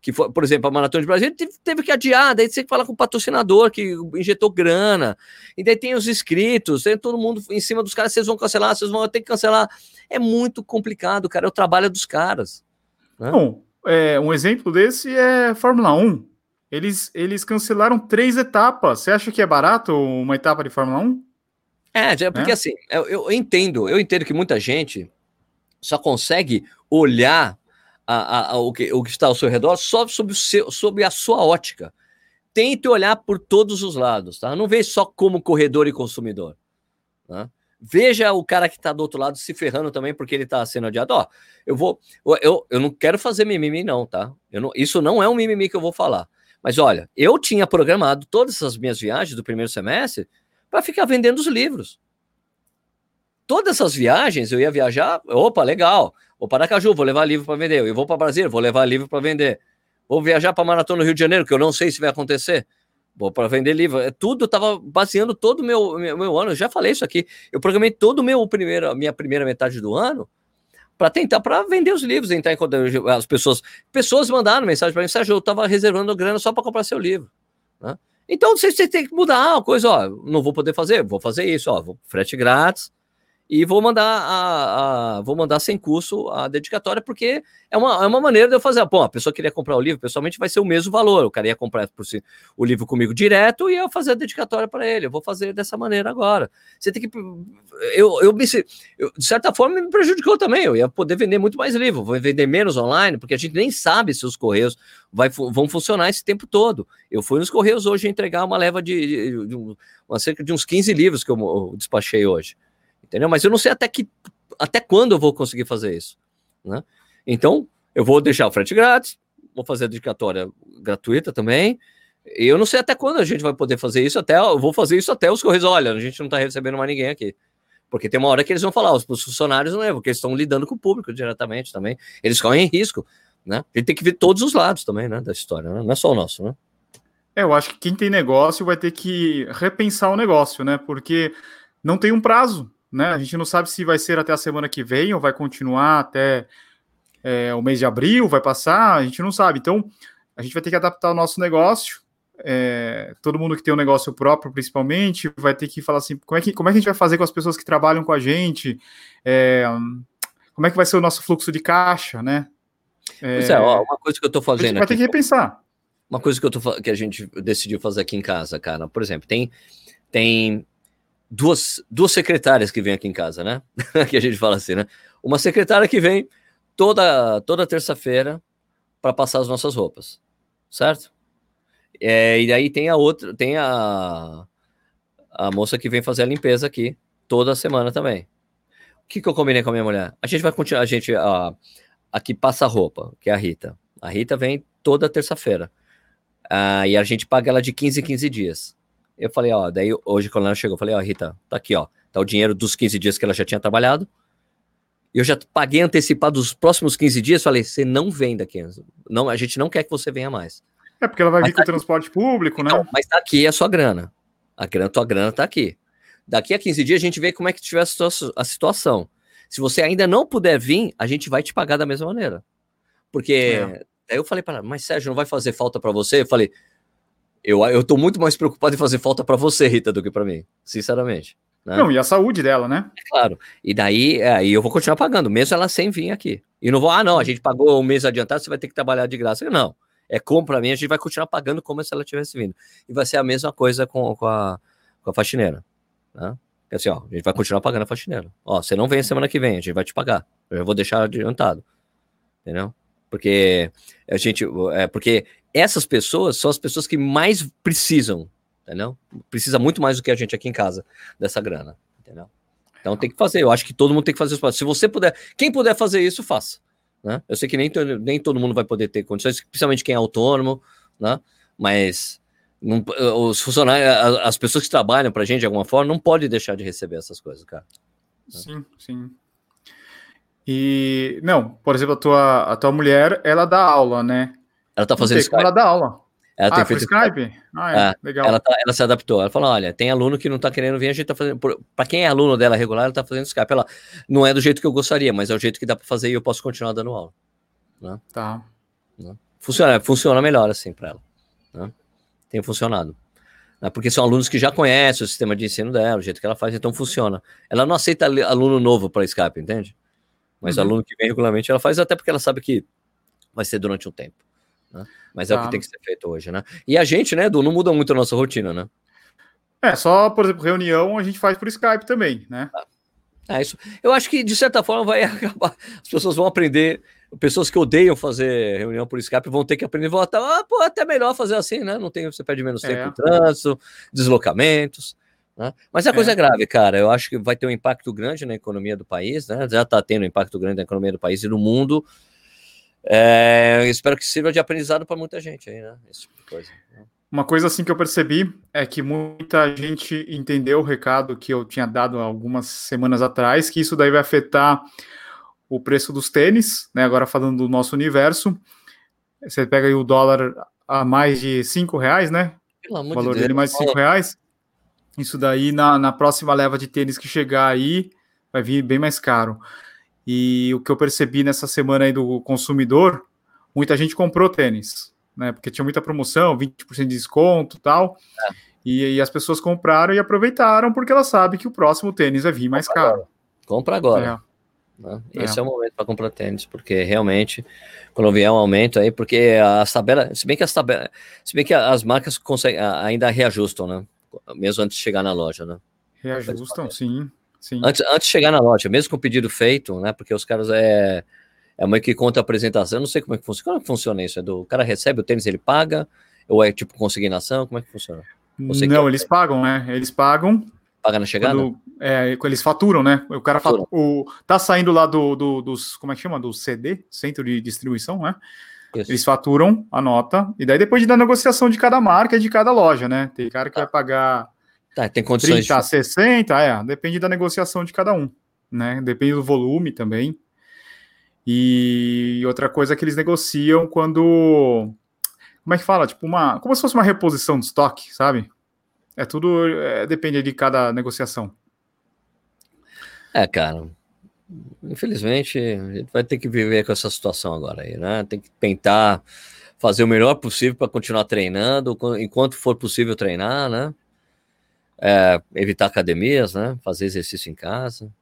que foi, por exemplo, a Maratona de Brasil teve, teve, que adiar, daí você tem que falar com o patrocinador que injetou grana, e daí tem os inscritos, tem todo mundo em cima dos caras, vocês vão cancelar, vocês vão ter que cancelar. É muito complicado, cara, é o trabalho dos caras. Né? Bom, é, um exemplo desse é Fórmula 1. Eles, eles cancelaram três etapas. Você acha que é barato uma etapa de Fórmula 1? É, porque é? assim, eu, eu entendo, eu entendo que muita gente só consegue olhar a, a, o, que, o que está ao seu redor só sob, o seu, sob a sua ótica. Tente olhar por todos os lados, tá? Não veja só como corredor e consumidor. Tá? Veja o cara que está do outro lado se ferrando também porque ele está sendo adiado. Ó, eu vou, eu, eu não quero fazer mimimi não, tá? Eu não, isso não é um mimimi que eu vou falar. Mas olha, eu tinha programado todas essas minhas viagens do primeiro semestre para ficar vendendo os livros. Todas essas viagens eu ia viajar, opa, legal. Vou para Aracaju, vou levar livro para vender. Eu vou para Brasília, vou levar livro para vender. Vou viajar para Maratona no Rio de Janeiro, que eu não sei se vai acontecer. Vou para vender livro. É tudo estava baseando todo o meu, meu, meu, ano. Eu já falei isso aqui. Eu programei todo meu primeiro, minha primeira metade do ano para tentar para vender os livros, tentar encontrar as pessoas. Pessoas mandaram mensagem para mim, Sérgio, eu estava reservando grana só para comprar seu livro. Né? Então você, você tem que mudar uma coisa, ó. Não vou poder fazer, vou fazer isso, ó. Vou frete grátis e vou mandar a, a, vou mandar sem curso a dedicatória, porque é uma, é uma maneira de eu fazer. Pô, a pessoa queria comprar o livro, pessoalmente vai ser o mesmo valor. O cara ia comprar si, o livro comigo direto e eu fazer a dedicatória para ele. Eu vou fazer dessa maneira agora. Você tem que. Eu, eu, eu, de certa forma, me prejudicou também. Eu ia poder vender muito mais livro, vou vender menos online, porque a gente nem sabe se os Correios vai, vão funcionar esse tempo todo. Eu fui nos Correios hoje entregar uma leva de, de, de uma, cerca de uns 15 livros que eu despachei hoje entendeu? Mas eu não sei até que até quando eu vou conseguir fazer isso, né? Então, eu vou deixar o frete grátis, vou fazer a dedicatória gratuita também. E eu não sei até quando a gente vai poder fazer isso, até eu vou fazer isso até os correios, olha, a gente não está recebendo mais ninguém aqui. Porque tem uma hora que eles vão falar, os, os funcionários não é, porque eles estão lidando com o público diretamente também. Eles correm risco, né? A gente tem que ver todos os lados também, né, da história, né? não é só o nosso, né? É, eu acho que quem tem negócio vai ter que repensar o negócio, né? Porque não tem um prazo né? A gente não sabe se vai ser até a semana que vem ou vai continuar até é, o mês de abril, vai passar, a gente não sabe. Então, a gente vai ter que adaptar o nosso negócio. É, todo mundo que tem um negócio próprio, principalmente, vai ter que falar assim: como é que, como é que a gente vai fazer com as pessoas que trabalham com a gente? É, como é que vai ser o nosso fluxo de caixa, né? Pois é, ó, uma coisa que eu tô fazendo. A gente vai ter que repensar. Uma coisa que, eu tô, que a gente decidiu fazer aqui em casa, cara. Por exemplo, tem, tem duas, duas secretárias que vêm aqui em casa, né? [LAUGHS] que a gente fala assim, né? Uma secretária que vem toda, toda terça-feira para passar as nossas roupas, certo? É, e aí tem a outra, tem a, a moça que vem fazer a limpeza aqui toda semana também. O que, que eu combinei com a minha mulher? A gente vai continuar, a gente a, aqui passa a roupa, que é a Rita. A Rita vem toda terça-feira. Ah, e a gente paga ela de 15 em 15 dias. Eu falei, ó, daí hoje quando ela chegou, eu falei, ó, Rita, tá aqui, ó, tá o dinheiro dos 15 dias que ela já tinha trabalhado. Eu já paguei antecipado os próximos 15 dias, falei, você não vem daqui, não, a gente não quer que você venha mais. É porque ela vai mas vir tá com o transporte público, né? Não, mas tá aqui a sua grana. A grana, tua grana tá aqui. Daqui a 15 dias a gente vê como é que tiver a situação. Se você ainda não puder vir, a gente vai te pagar da mesma maneira. Porque é. aí eu falei para ela, mas Sérgio, não vai fazer falta para você? Eu falei, eu, eu tô muito mais preocupado em fazer falta para você, Rita, do que para mim, sinceramente. Né? Não, e a saúde dela, né? É claro. E daí, aí é, eu vou continuar pagando, mesmo ela sem vir aqui. E não vou, ah, não, a gente pagou um mês adiantado, você vai ter que trabalhar de graça. Não. É compra mim, a gente vai continuar pagando como se ela tivesse vindo. E vai ser a mesma coisa com, com, a, com a faxineira. Né? Assim, ó, a gente vai continuar pagando a faxineira. Ó, você não vem semana que vem, a gente vai te pagar. Eu vou deixar adiantado. entendeu? Porque a gente, é, porque essas pessoas são as pessoas que mais precisam, entendeu? Precisa muito mais do que a gente aqui em casa dessa grana, entendeu? Então tem que fazer. Eu acho que todo mundo tem que fazer isso. Se você puder, quem puder fazer isso, faça. Né? Eu sei que nem, nem todo mundo vai poder ter condições, principalmente quem é autônomo, né? Mas não, os funcionários, as pessoas que trabalham para a gente de alguma forma, não pode deixar de receber essas coisas, cara. Sim, sim. E não, por exemplo, a tua, a tua mulher, ela dá aula, né? Ela tá fazendo Skype. Ela dá aula. Ela ah, tem feito Skype? Ah, é, é, legal. Ela, tá, ela, se adaptou. Ela falou: olha, tem aluno que não tá querendo vir, a gente tá fazendo. Para quem é aluno dela regular, ela tá fazendo Skype. Ela não é do jeito que eu gostaria, mas é o jeito que dá para fazer e eu posso continuar dando aula. Né? Tá. Né? Funciona, funciona melhor assim para ela. Né? Tem funcionado. Né? Porque são alunos que já conhecem o sistema de ensino dela, o jeito que ela faz, então funciona. Ela não aceita aluno novo para Skype, entende? Mas uhum. aluno que vem regularmente, ela faz até porque ela sabe que vai ser durante um tempo. Né? Mas é o que tá. tem que ser feito hoje, né? E a gente, né, Edu, não muda muito a nossa rotina, né? É, só, por exemplo, reunião a gente faz por Skype também, né? É isso. Eu acho que, de certa forma, vai [LAUGHS] acabar. As pessoas vão aprender. Pessoas que odeiam fazer reunião por Skype vão ter que aprender. Vão até, ah, pô, até melhor fazer assim, né? Não tem, você perde menos tempo é. em trânsito, deslocamentos. Né? Mas a coisa é. é grave, cara. Eu acho que vai ter um impacto grande na economia do país, né? Já está tendo um impacto grande na economia do país e no mundo. É, espero que sirva de aprendizado para muita gente aí, né? Esse tipo de coisa. Uma coisa assim que eu percebi é que muita gente entendeu o recado que eu tinha dado algumas semanas atrás, que isso daí vai afetar o preço dos tênis, né? Agora falando do nosso universo, você pega aí o dólar a mais de cinco reais, né? Pelo amor o valor de dele mais de cinco reais. Isso daí na, na próxima leva de tênis que chegar aí vai vir bem mais caro. E o que eu percebi nessa semana aí do consumidor, muita gente comprou tênis, né? Porque tinha muita promoção, 20% de desconto tal. É. E, e, as pessoas compraram e aproveitaram porque elas sabem que o próximo tênis vai vir mais Compra caro. Agora. Compra agora. É. Né? Esse é. é. o momento para comprar tênis, porque realmente, quando vier um aumento aí, porque as tabelas, se bem que as tabelas, se bem que as marcas conseguem, ainda reajustam, né? Mesmo antes de chegar na loja, né? Reajustam, sim. Sim. Antes, antes de chegar na loja, mesmo com o pedido feito, né? Porque os caras é, é meio que conta a apresentação. Eu não sei como é que funciona. Como é que funciona isso? É do, o cara recebe o tênis, ele paga? Ou é tipo consignação? Como é que funciona? não, eles pagam, né? Eles pagam. Paga na chegada? Quando, é, eles faturam, né? O cara fatura. o, tá saindo lá do, do, dos. Como é que chama? Do CD, Centro de Distribuição, né? Isso. Eles faturam a nota, e daí depois da negociação de cada marca e de cada loja, né? Tem cara que tá. vai pagar Tá, tem condições 30, de... 60, é, depende da negociação de cada um, né? Depende do volume também. E outra coisa é que eles negociam quando como é que fala? Tipo uma, como se fosse uma reposição de estoque, sabe? É tudo é, depende de cada negociação. É, cara. Infelizmente, a gente vai ter que viver com essa situação agora aí, né? Tem que tentar fazer o melhor possível para continuar treinando, enquanto for possível treinar, né? É, evitar academias, né? Fazer exercício em casa.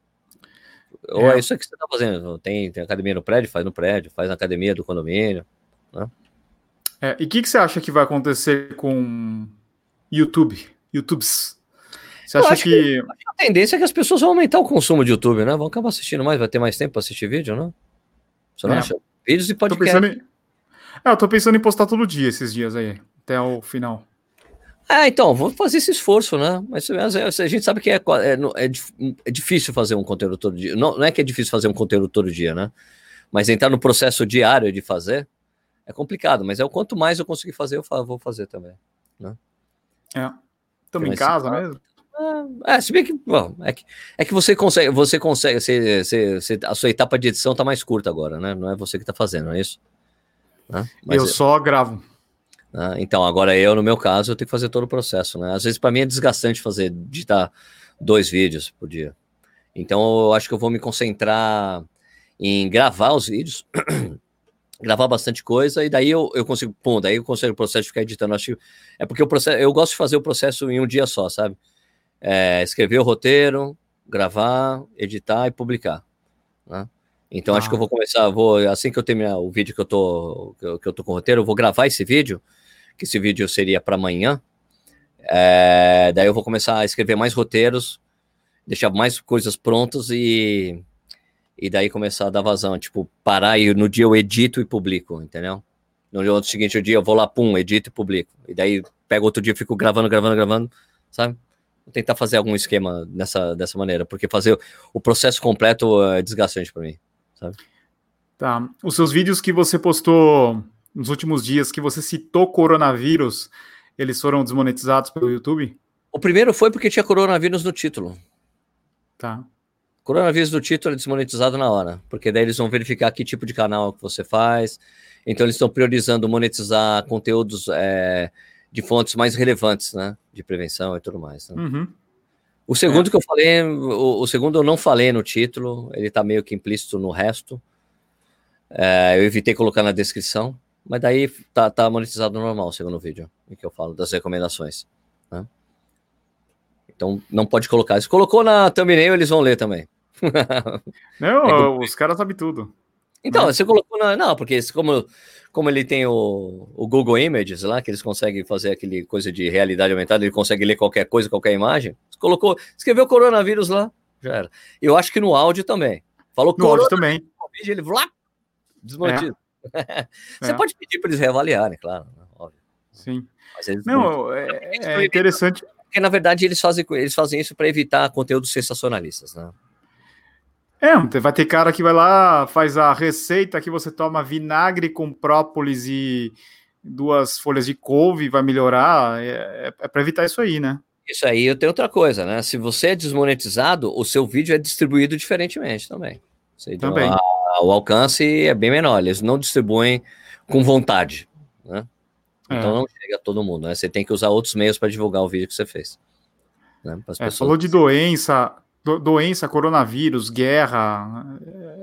Ou é, é isso que você está fazendo. Tem, tem academia no prédio, faz no prédio, faz na academia do condomínio. Né? É, e o que, que você acha que vai acontecer com YouTube? YouTubes? Você acha que... que... A tendência é que as pessoas vão aumentar o consumo de YouTube, né? Vão acabar assistindo mais, vai ter mais tempo para assistir vídeo, não? Você não é. acha? Vídeos e podcast. Tô em... É, eu tô pensando em postar todo dia esses dias aí, até o final. Ah, então, vou fazer esse esforço, né? Mas a gente sabe que é, é, é, é, difícil fazer um conteúdo todo dia. Não, não é que é difícil fazer um conteúdo todo dia, né? Mas entrar no processo diário de fazer é complicado. Mas é o quanto mais eu conseguir fazer, eu vou fazer também. Né? É. Estamos em casa mesmo? É, é, se bem que, bom, é que, é que você consegue, você consegue, você, você, você, a sua etapa de edição tá mais curta agora, né? Não é você que tá fazendo, não é isso? Né? eu é só gravo. Né? Então, agora eu, no meu caso, eu tenho que fazer todo o processo, né? Às vezes, para mim, é desgastante fazer, digitar dois vídeos por dia. Então, eu acho que eu vou me concentrar em gravar os vídeos, [CLEARS THROAT] gravar bastante coisa, e daí eu, eu consigo, pum, daí eu consigo o processo de ficar editando. Acho que é porque o processo, eu gosto de fazer o processo em um dia só, sabe? É, escrever o roteiro, gravar, editar e publicar, né? Então ah. acho que eu vou começar, vou assim que eu terminar o vídeo que eu tô que eu, que eu tô com o roteiro, eu vou gravar esse vídeo que esse vídeo seria para amanhã. É, daí eu vou começar a escrever mais roteiros, deixar mais coisas prontas e, e daí começar a dar vazão, tipo, parar e no dia eu edito e publico, entendeu? No outro seguinte dia eu vou lá, pum, edito e publico. E daí pego outro dia fico gravando, gravando, gravando, sabe? Vou tentar fazer algum esquema nessa, dessa maneira, porque fazer o processo completo é desgastante para mim, sabe? Tá. Os seus vídeos que você postou nos últimos dias, que você citou coronavírus, eles foram desmonetizados pelo YouTube? O primeiro foi porque tinha coronavírus no título. Tá. Coronavírus no título é desmonetizado na hora, porque daí eles vão verificar que tipo de canal que você faz. Então eles estão priorizando monetizar conteúdos é, de fontes mais relevantes, né? De prevenção e tudo mais. Né? Uhum. O segundo é. que eu falei, o, o, segundo eu não falei no título, ele tá meio que implícito no resto. É, eu evitei colocar na descrição, mas daí tá, tá monetizado normal o segundo vídeo, em que eu falo das recomendações. Né? Então não pode colocar. Se colocou na thumbnail, eles vão ler também. [LAUGHS] não, é os caras sabem tudo. Então, né? você colocou na. Não, porque como, como ele tem o, o Google Images lá, que eles conseguem fazer aquele coisa de realidade aumentada, ele consegue ler qualquer coisa, qualquer imagem. Você colocou, escreveu coronavírus lá, já era. Eu acho que no áudio também. Falou no áudio também. Ele lá, desmonetiza. É. [LAUGHS] você é. pode pedir para eles reavaliarem, claro. Né, óbvio. Sim. Não, é, é interessante. Porque, na verdade, eles fazem, eles fazem isso para evitar conteúdos sensacionalistas, né? É, vai ter cara que vai lá, faz a receita que você toma vinagre com própolis e duas folhas de couve, vai melhorar. É, é, é para evitar isso aí, né? Isso aí eu tenho outra coisa, né? Se você é desmonetizado, o seu vídeo é distribuído diferentemente também. Seja, também. A, o alcance é bem menor, eles não distribuem com vontade, né? Então é. não chega a todo mundo, né? Você tem que usar outros meios para divulgar o vídeo que você fez. Né? É, falou de doença, do, doença, coronavírus, guerra,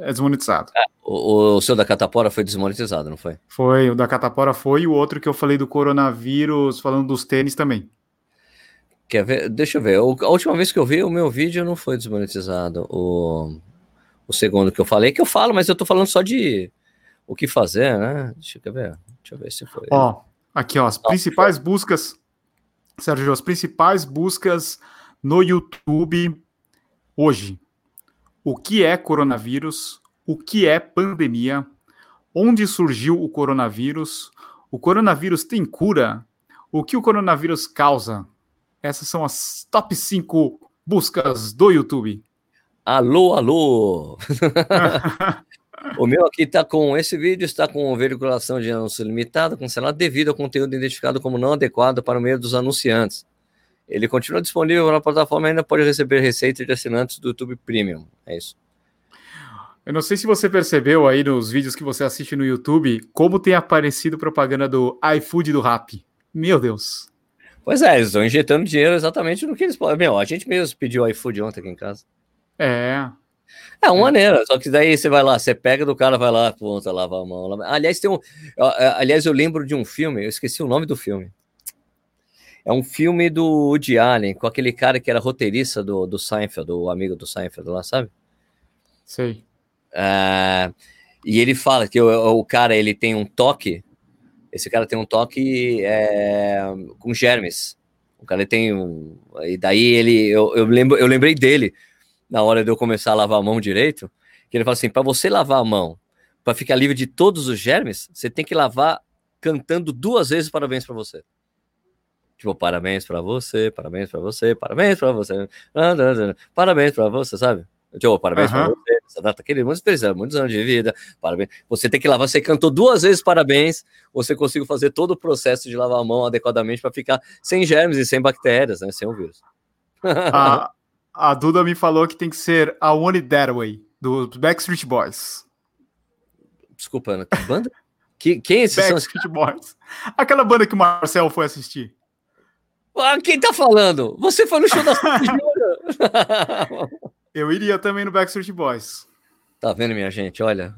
é desmonetizado. É, o, o, seu da Catapora foi desmonetizado, não foi? Foi, o da Catapora foi, e o outro que eu falei do coronavírus, falando dos tênis também. Quer ver? Deixa eu ver. O, a última vez que eu vi, o meu vídeo não foi desmonetizado. O, o segundo que eu falei, que eu falo, mas eu tô falando só de o que fazer, né? Deixa eu ver. Deixa eu ver se foi. Ó, aqui, ó, as principais buscas, Sérgio, as principais buscas no YouTube Hoje, o que é coronavírus? O que é pandemia? Onde surgiu o coronavírus? O coronavírus tem cura? O que o coronavírus causa? Essas são as top 5 buscas do YouTube. Alô, alô! [LAUGHS] o meu aqui está com. Esse vídeo está com veiculação de anúncio limitado, cancelado, devido ao conteúdo identificado como não adequado para o meio dos anunciantes. Ele continua disponível na plataforma e ainda pode receber receita de assinantes do YouTube Premium. É isso. Eu não sei se você percebeu aí nos vídeos que você assiste no YouTube como tem aparecido propaganda do iFood do Rap. Meu Deus. Pois é, eles estão injetando dinheiro exatamente no que eles podem. Meu, a gente mesmo pediu iFood ontem aqui em casa. É. É uma é. maneira, só que daí você vai lá, você pega do cara, vai lá, ponta, lava a mão. Lava... Aliás, tem um. Aliás, eu lembro de um filme, eu esqueci o nome do filme. É um filme do Woody Allen, com aquele cara que era roteirista do, do Seinfeld, o amigo do Seinfeld lá, sabe? Sei. É, e ele fala que o, o, cara ele tem um toque, esse cara tem um toque é, com germes. O cara tem um. E daí ele. Eu, eu, lembro, eu lembrei dele na hora de eu começar a lavar a mão direito, que ele fala assim: para você lavar a mão, para ficar livre de todos os germes, você tem que lavar cantando duas vezes parabéns para você. Tipo, parabéns para você, parabéns para você, parabéns para você, parabéns para você, sabe? Tipo, parabéns uhum. para você, essa data querida, muitos felizes, muitos anos de vida, parabéns. Você tem que lavar, você cantou duas vezes parabéns, você conseguiu fazer todo o processo de lavar a mão adequadamente para ficar sem germes e sem bactérias, né? Sem o vírus. A, a Duda me falou que tem que ser a One That Way, dos Backstreet Boys. Desculpa, Ana, que banda? [LAUGHS] que, quem é esses Backstreet Boys. Aquela banda que o Marcel foi assistir. Ah, quem tá falando? Você foi no show da [LAUGHS] [LAUGHS] Eu iria também no Backstreet Boys. Tá vendo, minha gente? Olha.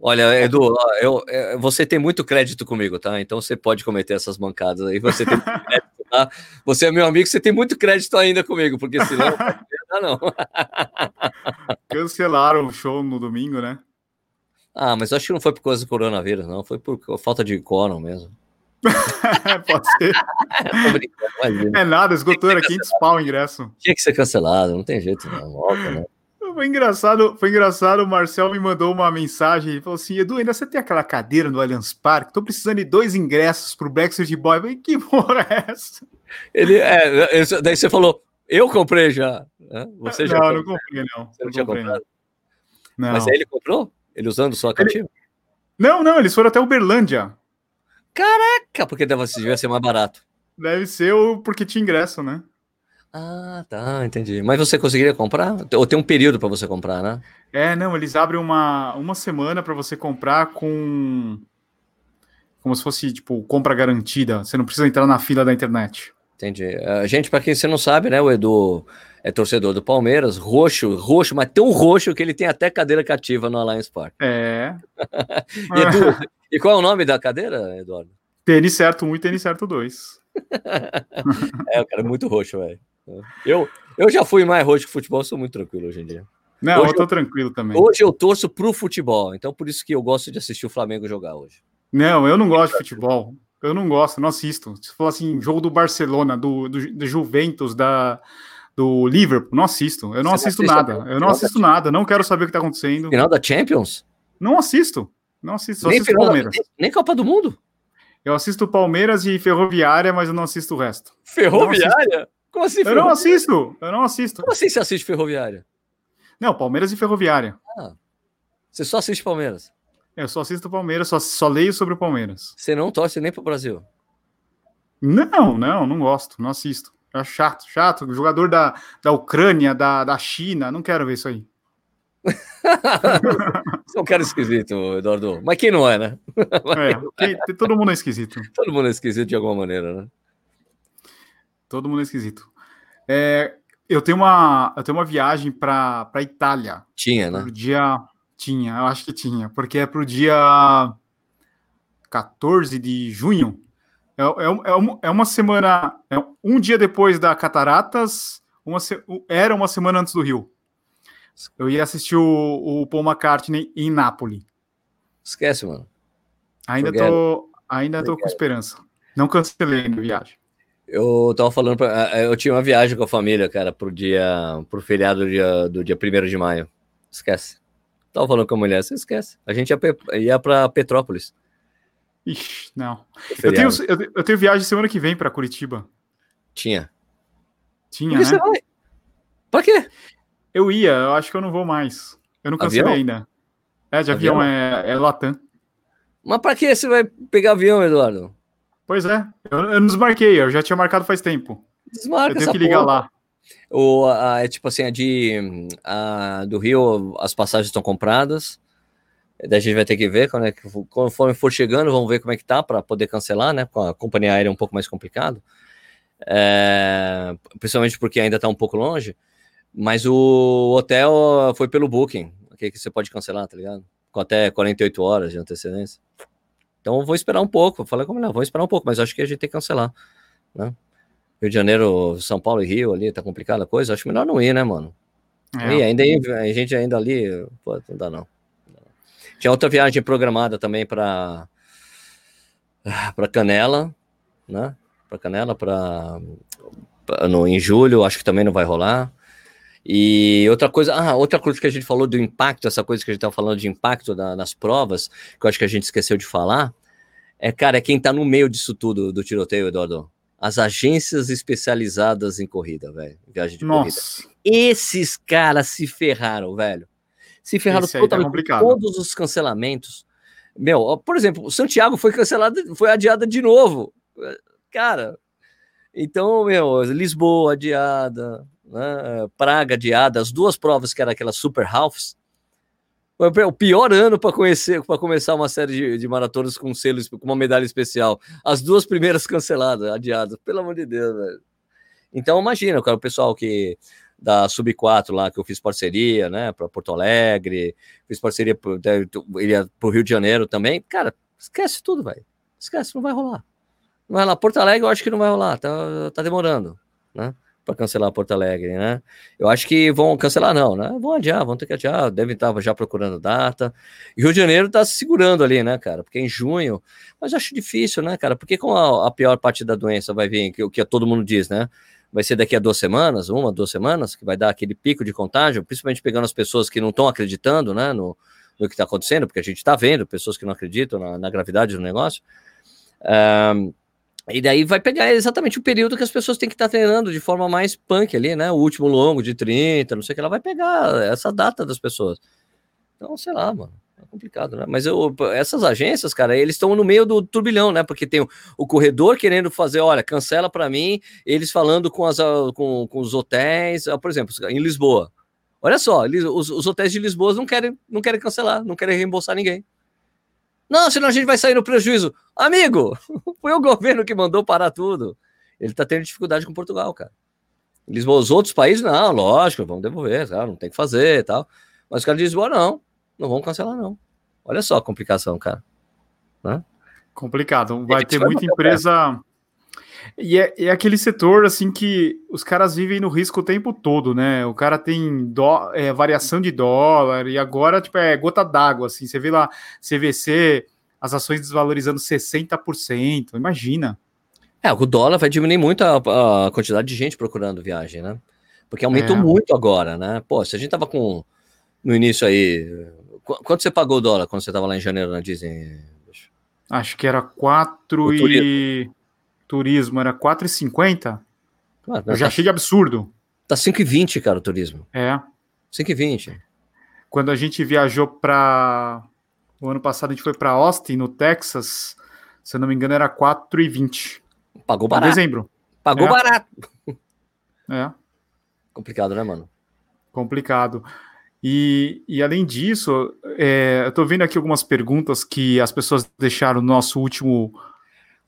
Olha, Edu, eu, eu, você tem muito crédito comigo, tá? Então você pode cometer essas mancadas aí. Você tem tá? Você é meu amigo, você tem muito crédito ainda comigo, porque senão [LAUGHS] não. Cancelaram o show no domingo, né? Ah, mas acho que não foi por causa do coronavírus, não. Foi por falta de quórum mesmo. [LAUGHS] Pode ser. [LAUGHS] é nada, esgotou, era 500 pau o ingresso. Tinha que ser cancelado, não tem jeito não, Volta, né? Foi engraçado, foi engraçado. O Marcel me mandou uma mensagem. Ele falou assim: Edu, ainda você tem aquela cadeira no Allianz Parque? Tô precisando de dois ingressos pro Brexit Boy. Eu falei, que porra é essa? Ele, é, daí você falou, eu comprei já. Você já não, comprou? não comprei, não. Você não, não tinha comprei, comprado. Não. Mas aí ele comprou? Ele usando só a cativa? Ele... Não, não, eles foram até Uberlândia. Caraca, porque deve, devia ser mais barato. Deve ser porque tinha ingresso, né? Ah, tá, entendi. Mas você conseguiria comprar? Ou tem um período para você comprar, né? É, não, eles abrem uma, uma semana para você comprar com. Como se fosse, tipo, compra garantida. Você não precisa entrar na fila da internet. Entendi. Uh, gente, para quem você não sabe, né, o Edu é torcedor do Palmeiras, roxo, roxo, mas tão roxo que ele tem até cadeira cativa no Allianz Park. É. [LAUGHS] e, Edu, e qual é o nome da cadeira, Eduardo? Tênis certo 1 e tênis certo 2. [LAUGHS] é, o cara é muito roxo, velho. Eu, eu já fui mais roxo que futebol, sou muito tranquilo hoje em dia. Não, hoje eu tô eu, tranquilo também. Hoje eu torço pro futebol, então por isso que eu gosto de assistir o Flamengo jogar hoje. Não, eu não gosto de futebol. Eu não gosto, não assisto. Se for assim, jogo do Barcelona, do, do, do Juventus, da, do Liverpool, não assisto. Eu não Você assisto nada. Eu não assisto nada. Não quero saber o que tá acontecendo. Final da Champions? Não assisto. Não assisto. Só nem assisto Palmeiras. Da, nem Copa do Mundo? Eu assisto Palmeiras e Ferroviária, mas eu não assisto o resto. Ferroviária? Como assim? Eu não assisto. Eu não assisto. Como assim você assiste Ferroviária? Não, Palmeiras e Ferroviária. Ah, você só assiste Palmeiras? Eu só assisto Palmeiras, só, só leio sobre o Palmeiras. Você não torce nem pro Brasil? Não, não, não gosto, não assisto. É chato, chato. Jogador da, da Ucrânia, da, da China, não quero ver isso aí. [LAUGHS] Você é um cara esquisito, Eduardo. Mas quem não é, né? É, todo mundo é esquisito. Todo mundo é esquisito de alguma maneira, né? Todo mundo é esquisito. É, eu tenho uma, eu tenho uma viagem para Itália. Tinha, né? Pro dia tinha, eu acho que tinha, porque é pro dia 14 de junho. É, é, é, é uma semana, é um dia depois da Cataratas, uma, era uma semana antes do Rio. Eu ia assistir o, o Paul McCartney em Nápoles. Esquece, mano. Ainda Forget. tô, ainda tô com esperança. Não cancelei a viagem. Eu tava falando, pra, eu tinha uma viagem com a família, cara, pro dia, pro feriado do dia, do dia 1 de maio. Esquece. Tava falando com a mulher, você esquece. A gente ia, ia para Petrópolis. Ixi, não. Eu tenho, eu, eu, tenho viagem semana que vem para Curitiba. Tinha. Tinha, né? Você vai? Pra quê? Eu ia, eu acho que eu não vou mais. Eu não cancelei avião? ainda. É, de avião, avião é, é Latam. Mas pra que você vai pegar avião, Eduardo? Pois é, eu, eu não desmarquei, eu já tinha marcado faz tempo. Desmarca eu tenho que ligar porra. lá. O, a, é tipo assim, a de a, do Rio, as passagens estão compradas. Daí a gente vai ter que ver quando é que, conforme for chegando, vamos ver como é que tá para poder cancelar, né? Com a companhia aérea é um pouco mais complicado. É, principalmente porque ainda está um pouco longe. Mas o hotel foi pelo Booking, que, que você pode cancelar, tá ligado? Com até 48 horas de antecedência. Então vou esperar um pouco. Falei como não, vou esperar um pouco, mas acho que a gente tem que cancelar, né? Rio de Janeiro, São Paulo e Rio ali, tá complicada a coisa. Acho melhor não ir, né, mano? É. E ainda a gente ainda ali, pô, não dá não. Tinha outra viagem programada também para para Canela, né? Para Canela, para no em julho, acho que também não vai rolar. E outra coisa, ah, outra coisa que a gente falou do impacto, essa coisa que a gente estava falando de impacto da, nas provas, que eu acho que a gente esqueceu de falar, é, cara, é quem está no meio disso tudo do tiroteio, Eduardo as agências especializadas em corrida, velho. Viagem de Nossa. corrida. Esses caras se ferraram, velho. Se ferraram tá totalmente tá todos os cancelamentos. Meu, por exemplo, o Santiago foi cancelado, foi adiada de novo. Cara, então, meu, Lisboa adiada, né? Praga adiada, as duas provas que eram aquelas super halves, o pior ano para conhecer, para começar uma série de, de maratonas com selo, com uma medalha especial. As duas primeiras [LAUGHS] canceladas, adiadas, pelo amor de Deus, velho. Então imagina, cara, o pessoal que da Sub 4 lá que eu fiz parceria, né, para Porto Alegre, fiz parceria para o Rio de Janeiro também. Cara, esquece tudo, velho. Esquece, não vai rolar. Não vai lá. Porto Alegre eu acho que não vai rolar, tá, tá demorando, né? Para cancelar Porto Alegre, né? Eu acho que vão cancelar, não, né? Vão adiar, vão ter que adiar, devem estar já procurando data. E Rio de Janeiro está se segurando ali, né, cara? Porque é em junho, mas acho difícil, né, cara? Porque com a, a pior parte da doença vai vir, que o que todo mundo diz, né? vai ser daqui a duas semanas, uma, duas semanas, que vai dar aquele pico de contágio, principalmente pegando as pessoas que não estão acreditando né, no, no que está acontecendo, porque a gente está vendo pessoas que não acreditam na, na gravidade do negócio. Um, e daí vai pegar exatamente o período que as pessoas têm que estar tá treinando de forma mais punk ali, né? O último longo de 30, não sei o que, ela vai pegar essa data das pessoas. Então, sei lá, mano. É complicado, né? Mas eu, essas agências, cara, eles estão no meio do turbilhão, né? Porque tem o, o corredor querendo fazer, olha, cancela para mim, eles falando com, as, com, com os hotéis, ah, por exemplo, em Lisboa. Olha só, os, os hotéis de Lisboa não querem, não querem cancelar, não querem reembolsar ninguém. Não, senão a gente vai sair no prejuízo. Amigo, [LAUGHS] foi o governo que mandou parar tudo. Ele tá tendo dificuldade com Portugal, cara. Lisboa, os outros países, não, lógico, vamos devolver, cara, não tem que fazer e tal. Mas os caras de Lisboa, não, não vão cancelar, não. Olha só a complicação, cara. Né? Complicado. Vai ter muita empresa. E é, é, aquele setor assim que os caras vivem no risco o tempo todo, né? O cara tem dó, é, variação de dólar e agora tipo é gota d'água, assim. Você vê lá CVC, as ações desvalorizando 60%. Imagina. É, o dólar vai diminuir muito a, a quantidade de gente procurando viagem, né? Porque aumentou é. muito agora, né? Pô, se a gente tava com no início aí, quanto você pagou o dólar quando você tava lá em janeiro na Disney? Acho que era 4 e turismo era 4,50. Ah, eu já tá... achei de absurdo. Tá 5,20, cara, o turismo. É. 5,20. Quando a gente viajou para o ano passado, a gente foi para Austin, no Texas. Se eu não me engano, era 4,20. Pagou barato. Em dezembro. Pagou é. barato. É. Complicado, né, mano? Complicado. E, e além disso, é, eu tô vendo aqui algumas perguntas que as pessoas deixaram no nosso último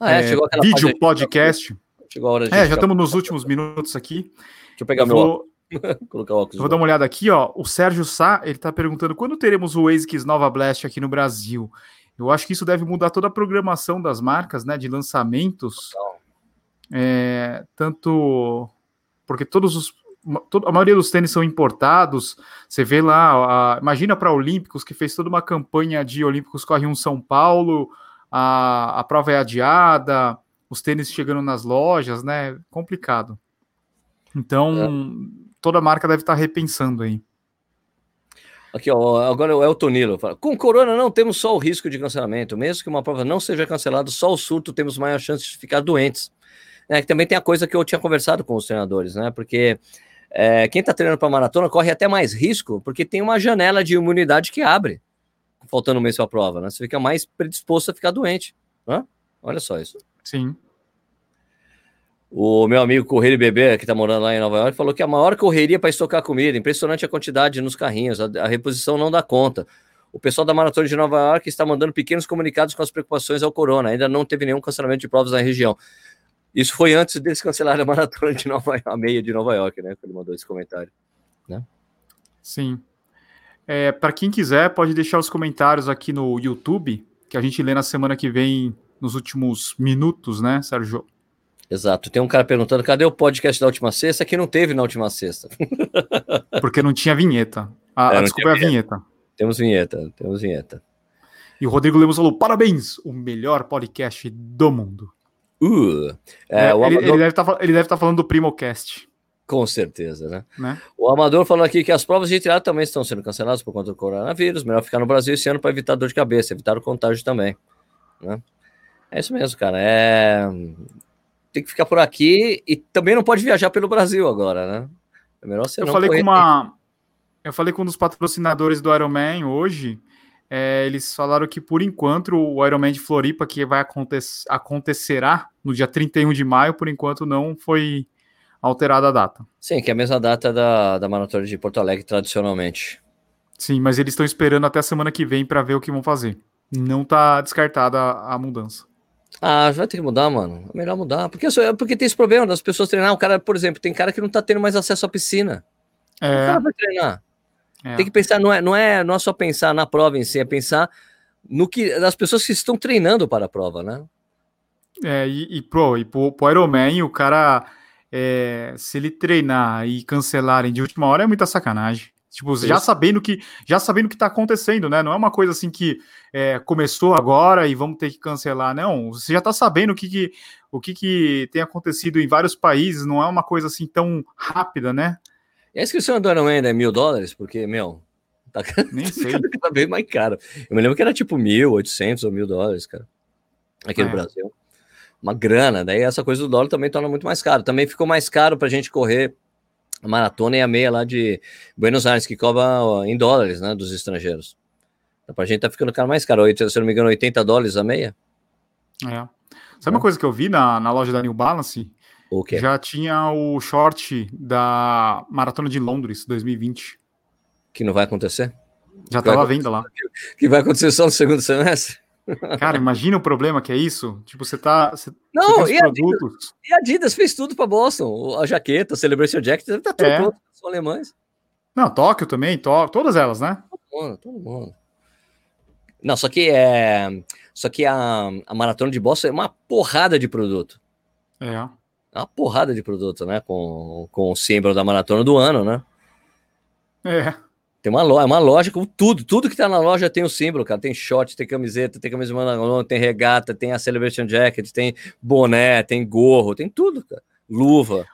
ah, é, é, vídeo podcast. Chegou a hora de É, já estamos nos últimos minutos aqui. Deixa eu pegar eu meu vou... [LAUGHS] Colocar o óculos. Vou dar uma olhada aqui, ó. O Sérgio Sá, ele tá perguntando quando teremos o ASICS Nova Blast aqui no Brasil. Eu acho que isso deve mudar toda a programação das marcas, né, de lançamentos. É, tanto porque todos os a maioria dos tênis são importados. Você vê lá, a, imagina para Olímpicos que fez toda uma campanha de Olímpicos corre um São Paulo, a, a prova é adiada, os tênis chegando nas lojas, né? Complicado. Então, é. toda marca deve estar repensando aí. Aqui, ó, agora o Elton Nilo fala: com corona não temos só o risco de cancelamento, mesmo que uma prova não seja cancelada, só o surto temos maior chance de ficar doentes. É, que também tem a coisa que eu tinha conversado com os treinadores, né? Porque é, quem está treinando para maratona corre até mais risco, porque tem uma janela de imunidade que abre faltando um mês para a prova, né? Você fica mais predisposto a ficar doente, né? Olha só isso. Sim. O meu amigo Correio Bebê, que está morando lá em Nova York, falou que a maior correria para estocar comida, impressionante a quantidade nos carrinhos, a, a, reposição não dá conta. O pessoal da Maratona de Nova York está mandando pequenos comunicados com as preocupações ao corona, ainda não teve nenhum cancelamento de provas na região. Isso foi antes deles cancelarem a Maratona de Nova York, a meia de Nova York, né? Que ele mandou esse comentário, né? Sim. É, para quem quiser, pode deixar os comentários aqui no YouTube, que a gente lê na semana que vem, nos últimos minutos, né, Sérgio? Exato. Tem um cara perguntando: cadê o podcast da última sexta? Que não teve na última sexta. [LAUGHS] Porque não tinha vinheta. A, é, a desculpa é a vinheta. Temos vinheta, temos vinheta. E o Rodrigo Lemos falou: parabéns, o melhor podcast do mundo. Uh, é, é, ele, Amador... ele, deve tá, estar tá falando do Primocast. Com certeza, né? né? O Amador falou aqui que as provas de triatlo também estão sendo canceladas por conta do coronavírus. Melhor ficar no Brasil esse ano para evitar dor de cabeça, evitar o contágio também. Né? É isso mesmo, cara. É... Tem que ficar por aqui e também não pode viajar pelo Brasil agora, né? É melhor você Eu não falei com uma. Eu falei com um dos patrocinadores do Ironman hoje. É, eles falaram que por enquanto o Ironman de Floripa, que vai acontecer, acontecerá no dia 31 de maio, por enquanto não foi alterada a data. Sim, que é a mesma data da, da Maratona de Porto Alegre tradicionalmente. Sim, mas eles estão esperando até a semana que vem para ver o que vão fazer. Não tá descartada a, a mudança. Ah, vai ter que mudar, mano. É melhor mudar. Porque, porque tem esse problema das pessoas treinar. O cara, por exemplo, tem cara que não tá tendo mais acesso à piscina. É. O cara vai treinar. É. Tem que pensar, não é, não, é, não é só pensar na prova em si, é pensar no que das pessoas que estão treinando para a prova, né? É, e, e, pro, e pro, pro Ironman, o cara é, se ele treinar e cancelarem de última hora é muita sacanagem. Tipo, já sabendo que já sabendo o que está acontecendo, né? Não é uma coisa assim que é, começou agora e vamos ter que cancelar, não. Você já está sabendo o que, que o que, que tem acontecido em vários países, não é uma coisa assim tão rápida, né? E a inscrição do Ironman é mil dólares? Porque, meu, tá, [LAUGHS] Nem sei. tá bem mais caro. Eu me lembro que era tipo mil, oitocentos ou mil dólares, cara, aqui é. no Brasil. Uma grana, daí essa coisa do dólar também torna muito mais caro. Também ficou mais caro para a gente correr a maratona e a meia lá de Buenos Aires, que cobra em dólares, né, dos estrangeiros. Então, pra gente tá ficando caro mais caro, se eu não me engano, 80 dólares a meia. É. Sabe uma coisa que eu vi na, na loja da New Balance? O quê? Já tinha o short da Maratona de Londres 2020. Que não vai acontecer? Já estava vendo lá. [LAUGHS] Que vai acontecer só no segundo semestre? Cara, imagina o problema que é isso. Tipo, você tá. Você, não, você e, produtos... Adidas, e a Adidas fez tudo para Boston. A jaqueta, a Celebration Jacket, tá tudo é. pronto. São alemães. Não, Tóquio também, Tóquio, todas elas, né? Todo mundo, todo mundo. Não, só que é. Só que a, a maratona de Boston é uma porrada de produto. É. é uma porrada de produto, né? Com, com o símbolo da maratona do ano, né? É. Tem uma loja, uma loja com tudo, tudo que tá na loja tem o símbolo, cara. Tem short, tem camiseta, tem camisa de tem regata, tem a Celebration Jacket, tem boné, tem gorro, tem tudo, cara. Luva.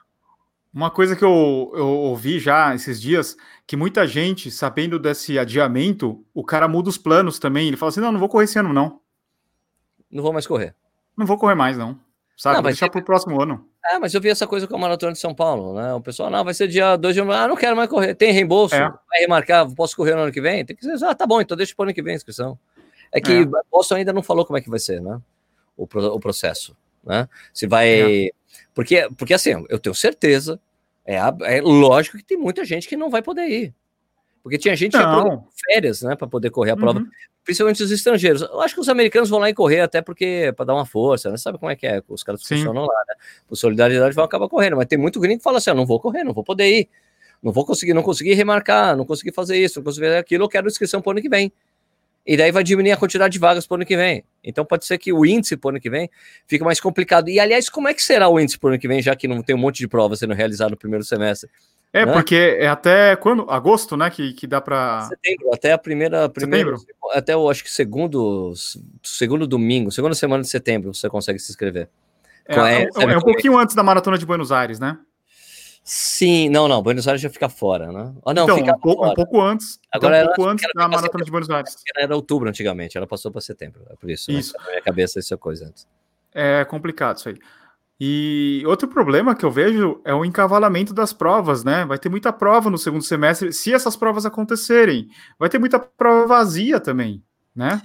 Uma coisa que eu, eu ouvi já esses dias, que muita gente, sabendo desse adiamento, o cara muda os planos também. Ele fala assim: não, não vou correr esse ano, não. Não vou mais correr. Não vou correr mais, não. Sabe? Não, deixar para o próximo ano. É, mas eu vi essa coisa com a Maratona de São Paulo, né? O pessoal, não, vai ser dia 2 de janeiro. Ah, não quero mais correr. Tem reembolso? É. Vai remarcar? Posso correr no ano que vem? Tem que dizer, ah, tá bom, então deixa para o ano que vem a inscrição. É que é. Boston ainda não falou como é que vai ser, né? O, o processo, né? Se vai... É. Porque, porque assim, eu tenho certeza é, é lógico que tem muita gente que não vai poder ir. Porque tinha gente não. que férias, né, para poder correr a prova, uhum. principalmente os estrangeiros. Eu acho que os americanos vão lá e correr até porque para dar uma força, né? Sabe como é que é? Os caras Sim. funcionam lá, né? Por solidariedade vão acabar correndo, mas tem muito gringo que fala assim: ah, não vou correr, não vou poder ir. Não vou conseguir, não consegui remarcar, não consegui fazer isso, não consegui fazer aquilo, eu quero inscrição para o ano que vem e daí vai diminuir a quantidade de vagas para o ano que vem. Então pode ser que o índice para o ano que vem fique mais complicado. E aliás, como é que será o índice para o ano que vem, já que não tem um monte de provas sendo realizado no primeiro semestre? É, né? porque é até quando? Agosto, né? Que, que dá para. Setembro, até a primeira. Primeiro, até eu acho que segundo, segundo domingo, segunda semana de setembro, você consegue se inscrever. É, é, é, é um pouquinho antes da maratona de Buenos Aires, né? Sim, não, não. Buenos Aires já fica fora, né? Ah, não, então, um pouco, um pouco, antes. Agora um pouco antes da maratona de Buenos Aires. Era outubro antigamente, ela passou para setembro. É por isso. Né? Isso. Né? Na minha cabeça, isso é coisa antes. É complicado isso aí. E outro problema que eu vejo é o encavalamento das provas, né? Vai ter muita prova no segundo semestre, se essas provas acontecerem. Vai ter muita prova vazia também, né?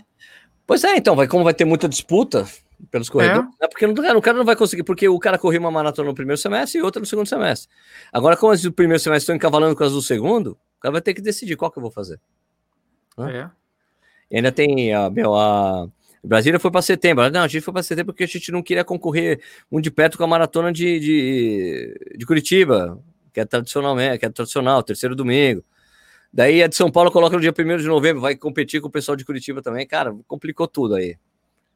Pois é, então, vai, como vai ter muita disputa, pelos corredores, é. né? porque não, o cara não vai conseguir, porque o cara correu uma maratona no primeiro semestre e outra no segundo semestre. Agora, como as do primeiro semestre estão encavalando com as do segundo, o cara vai ter que decidir qual que eu vou fazer. É. E ainda tem a, meu, a Brasília foi para setembro. Não, a gente foi para setembro porque a gente não queria concorrer um de perto com a maratona de, de, de Curitiba, que é tradicionalmente, que é tradicional, terceiro domingo. Daí a de São Paulo coloca no dia 1 de novembro, vai competir com o pessoal de Curitiba também. Cara, complicou tudo aí.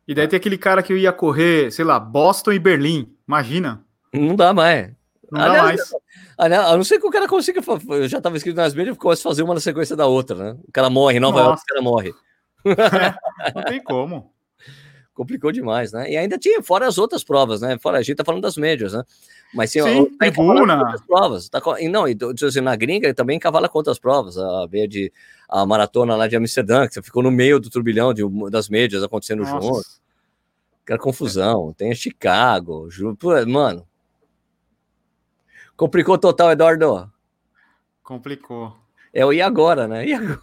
E daí tem aquele cara que ia correr, sei lá, Boston e Berlim. Imagina. Não dá mais. Não dá mais. A não ser que o cara consiga. Eu já estava escrito nas mídias e começa a fazer uma na sequência da outra, né? O cara morre, Nova York, o cara morre. É, [LAUGHS] não tem como. Complicou demais, né? E ainda tinha, fora as outras provas, né? Fora a gente tá falando das médias, né? Mas sim, Sim tá tribuna. provas. Tá, e não, e assim, na gringa ele também cavala com outras provas. A meia de a maratona lá de Amsterdã, que você ficou no meio do turbilhão de, das médias acontecendo Nossa. junto. Aquela confusão. Tem a Chicago, mano. Complicou total, Eduardo. Complicou. É o e agora, né? E agora?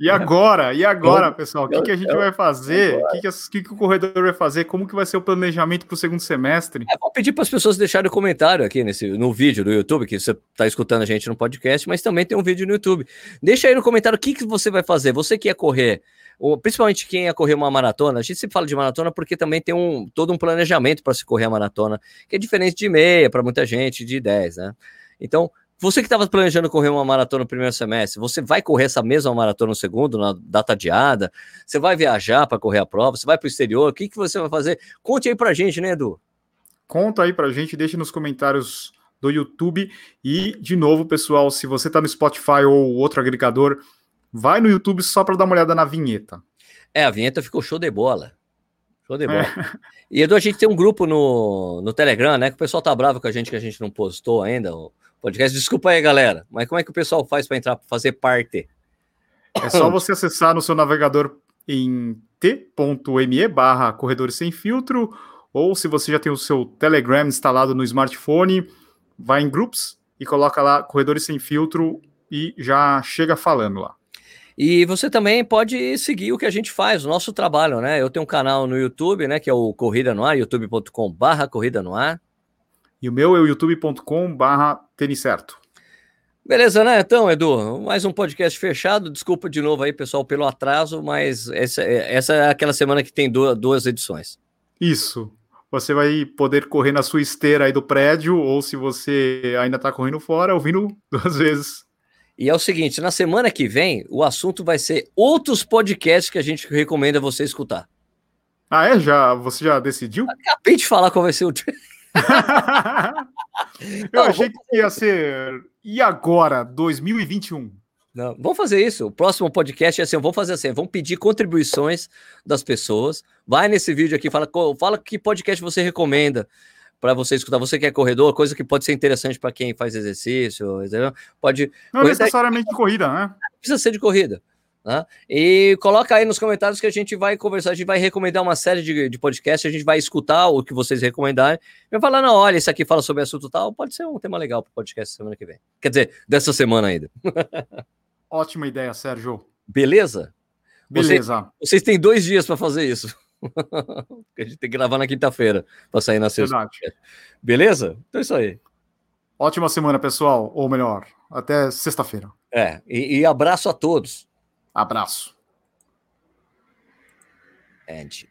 E agora? E agora, pessoal? O que, que a gente vai fazer? O que, que, que, o corredor vai fazer? Como que vai ser o planejamento para o segundo semestre? É, vou pedir para as pessoas deixarem comentário aqui nesse, no vídeo do YouTube, que você está escutando a gente no podcast, mas também tem um vídeo no YouTube. Deixa aí no comentário o que, que você vai fazer. Você que ia correr, principalmente quem ia correr uma maratona, a gente sempre fala de maratona porque também tem um, todo um planejamento para se correr a maratona, que é diferente de meia para muita gente, de 10, né? Então, você que estava planejando correr uma maratona no primeiro semestre, você vai correr essa mesma maratona no segundo, na data adiada? Você vai viajar para correr a prova? Você vai para o exterior? O que, que você vai fazer? Conte aí para a gente, né, Edu? Conta aí para a gente, deixe nos comentários do YouTube. E, de novo, pessoal, se você está no Spotify ou outro agregador, vai no YouTube só para dar uma olhada na vinheta. É, a vinheta ficou show de bola. Show de bola. É. [LAUGHS] E Edu, a gente tem um grupo no, no Telegram, né? Que o pessoal tá bravo com a gente que a gente não postou ainda o podcast. Desculpa aí, galera. Mas como é que o pessoal faz para entrar, para fazer parte? É só [LAUGHS] você acessar no seu navegador em t.me barra corredores sem filtro, ou se você já tem o seu Telegram instalado no smartphone, vai em Groups e coloca lá corredores sem filtro e já chega falando lá. E você também pode seguir o que a gente faz, o nosso trabalho, né? Eu tenho um canal no YouTube, né? Que é o Corrida no Ar, youtube.com/barra Corrida no Ar. E o meu é o youtube.com/barra Certo. Beleza, né? Então, Edu, mais um podcast fechado. Desculpa de novo aí, pessoal, pelo atraso, mas essa, essa é aquela semana que tem duas, duas edições. Isso. Você vai poder correr na sua esteira aí do prédio, ou se você ainda está correndo fora, ouvindo [LAUGHS] duas vezes. E é o seguinte, na semana que vem, o assunto vai ser outros podcasts que a gente recomenda você escutar. Ah, é? Já, você já decidiu? Acabei de falar qual vai ser o. [LAUGHS] [LAUGHS] Eu Não, achei que ia ser. E agora, 2021? Não, vamos fazer isso. O próximo podcast é assim: vamos fazer assim, vamos pedir contribuições das pessoas. Vai nesse vídeo aqui, fala, fala que podcast você recomenda para você escutar. Você que é corredor, coisa que pode ser interessante para quem faz exercício, entendeu? Pode. Não necessariamente de corrida, né? Precisa ser de corrida. Né? E coloca aí nos comentários que a gente vai conversar, a gente vai recomendar uma série de, de podcasts, a gente vai escutar o que vocês recomendarem. Vai falar, não, olha, isso aqui fala sobre assunto tal, pode ser um tema legal para o podcast semana que vem. Quer dizer, dessa semana ainda. [LAUGHS] Ótima ideia, Sérgio. Beleza? Beleza. Vocês, vocês têm dois dias para fazer isso. [LAUGHS] a gente tem que gravar na quinta-feira para sair na sexta. Beleza? Então é isso aí. Ótima semana, pessoal. Ou melhor, até sexta-feira. É, e, e, abraço a todos. Abraço. And,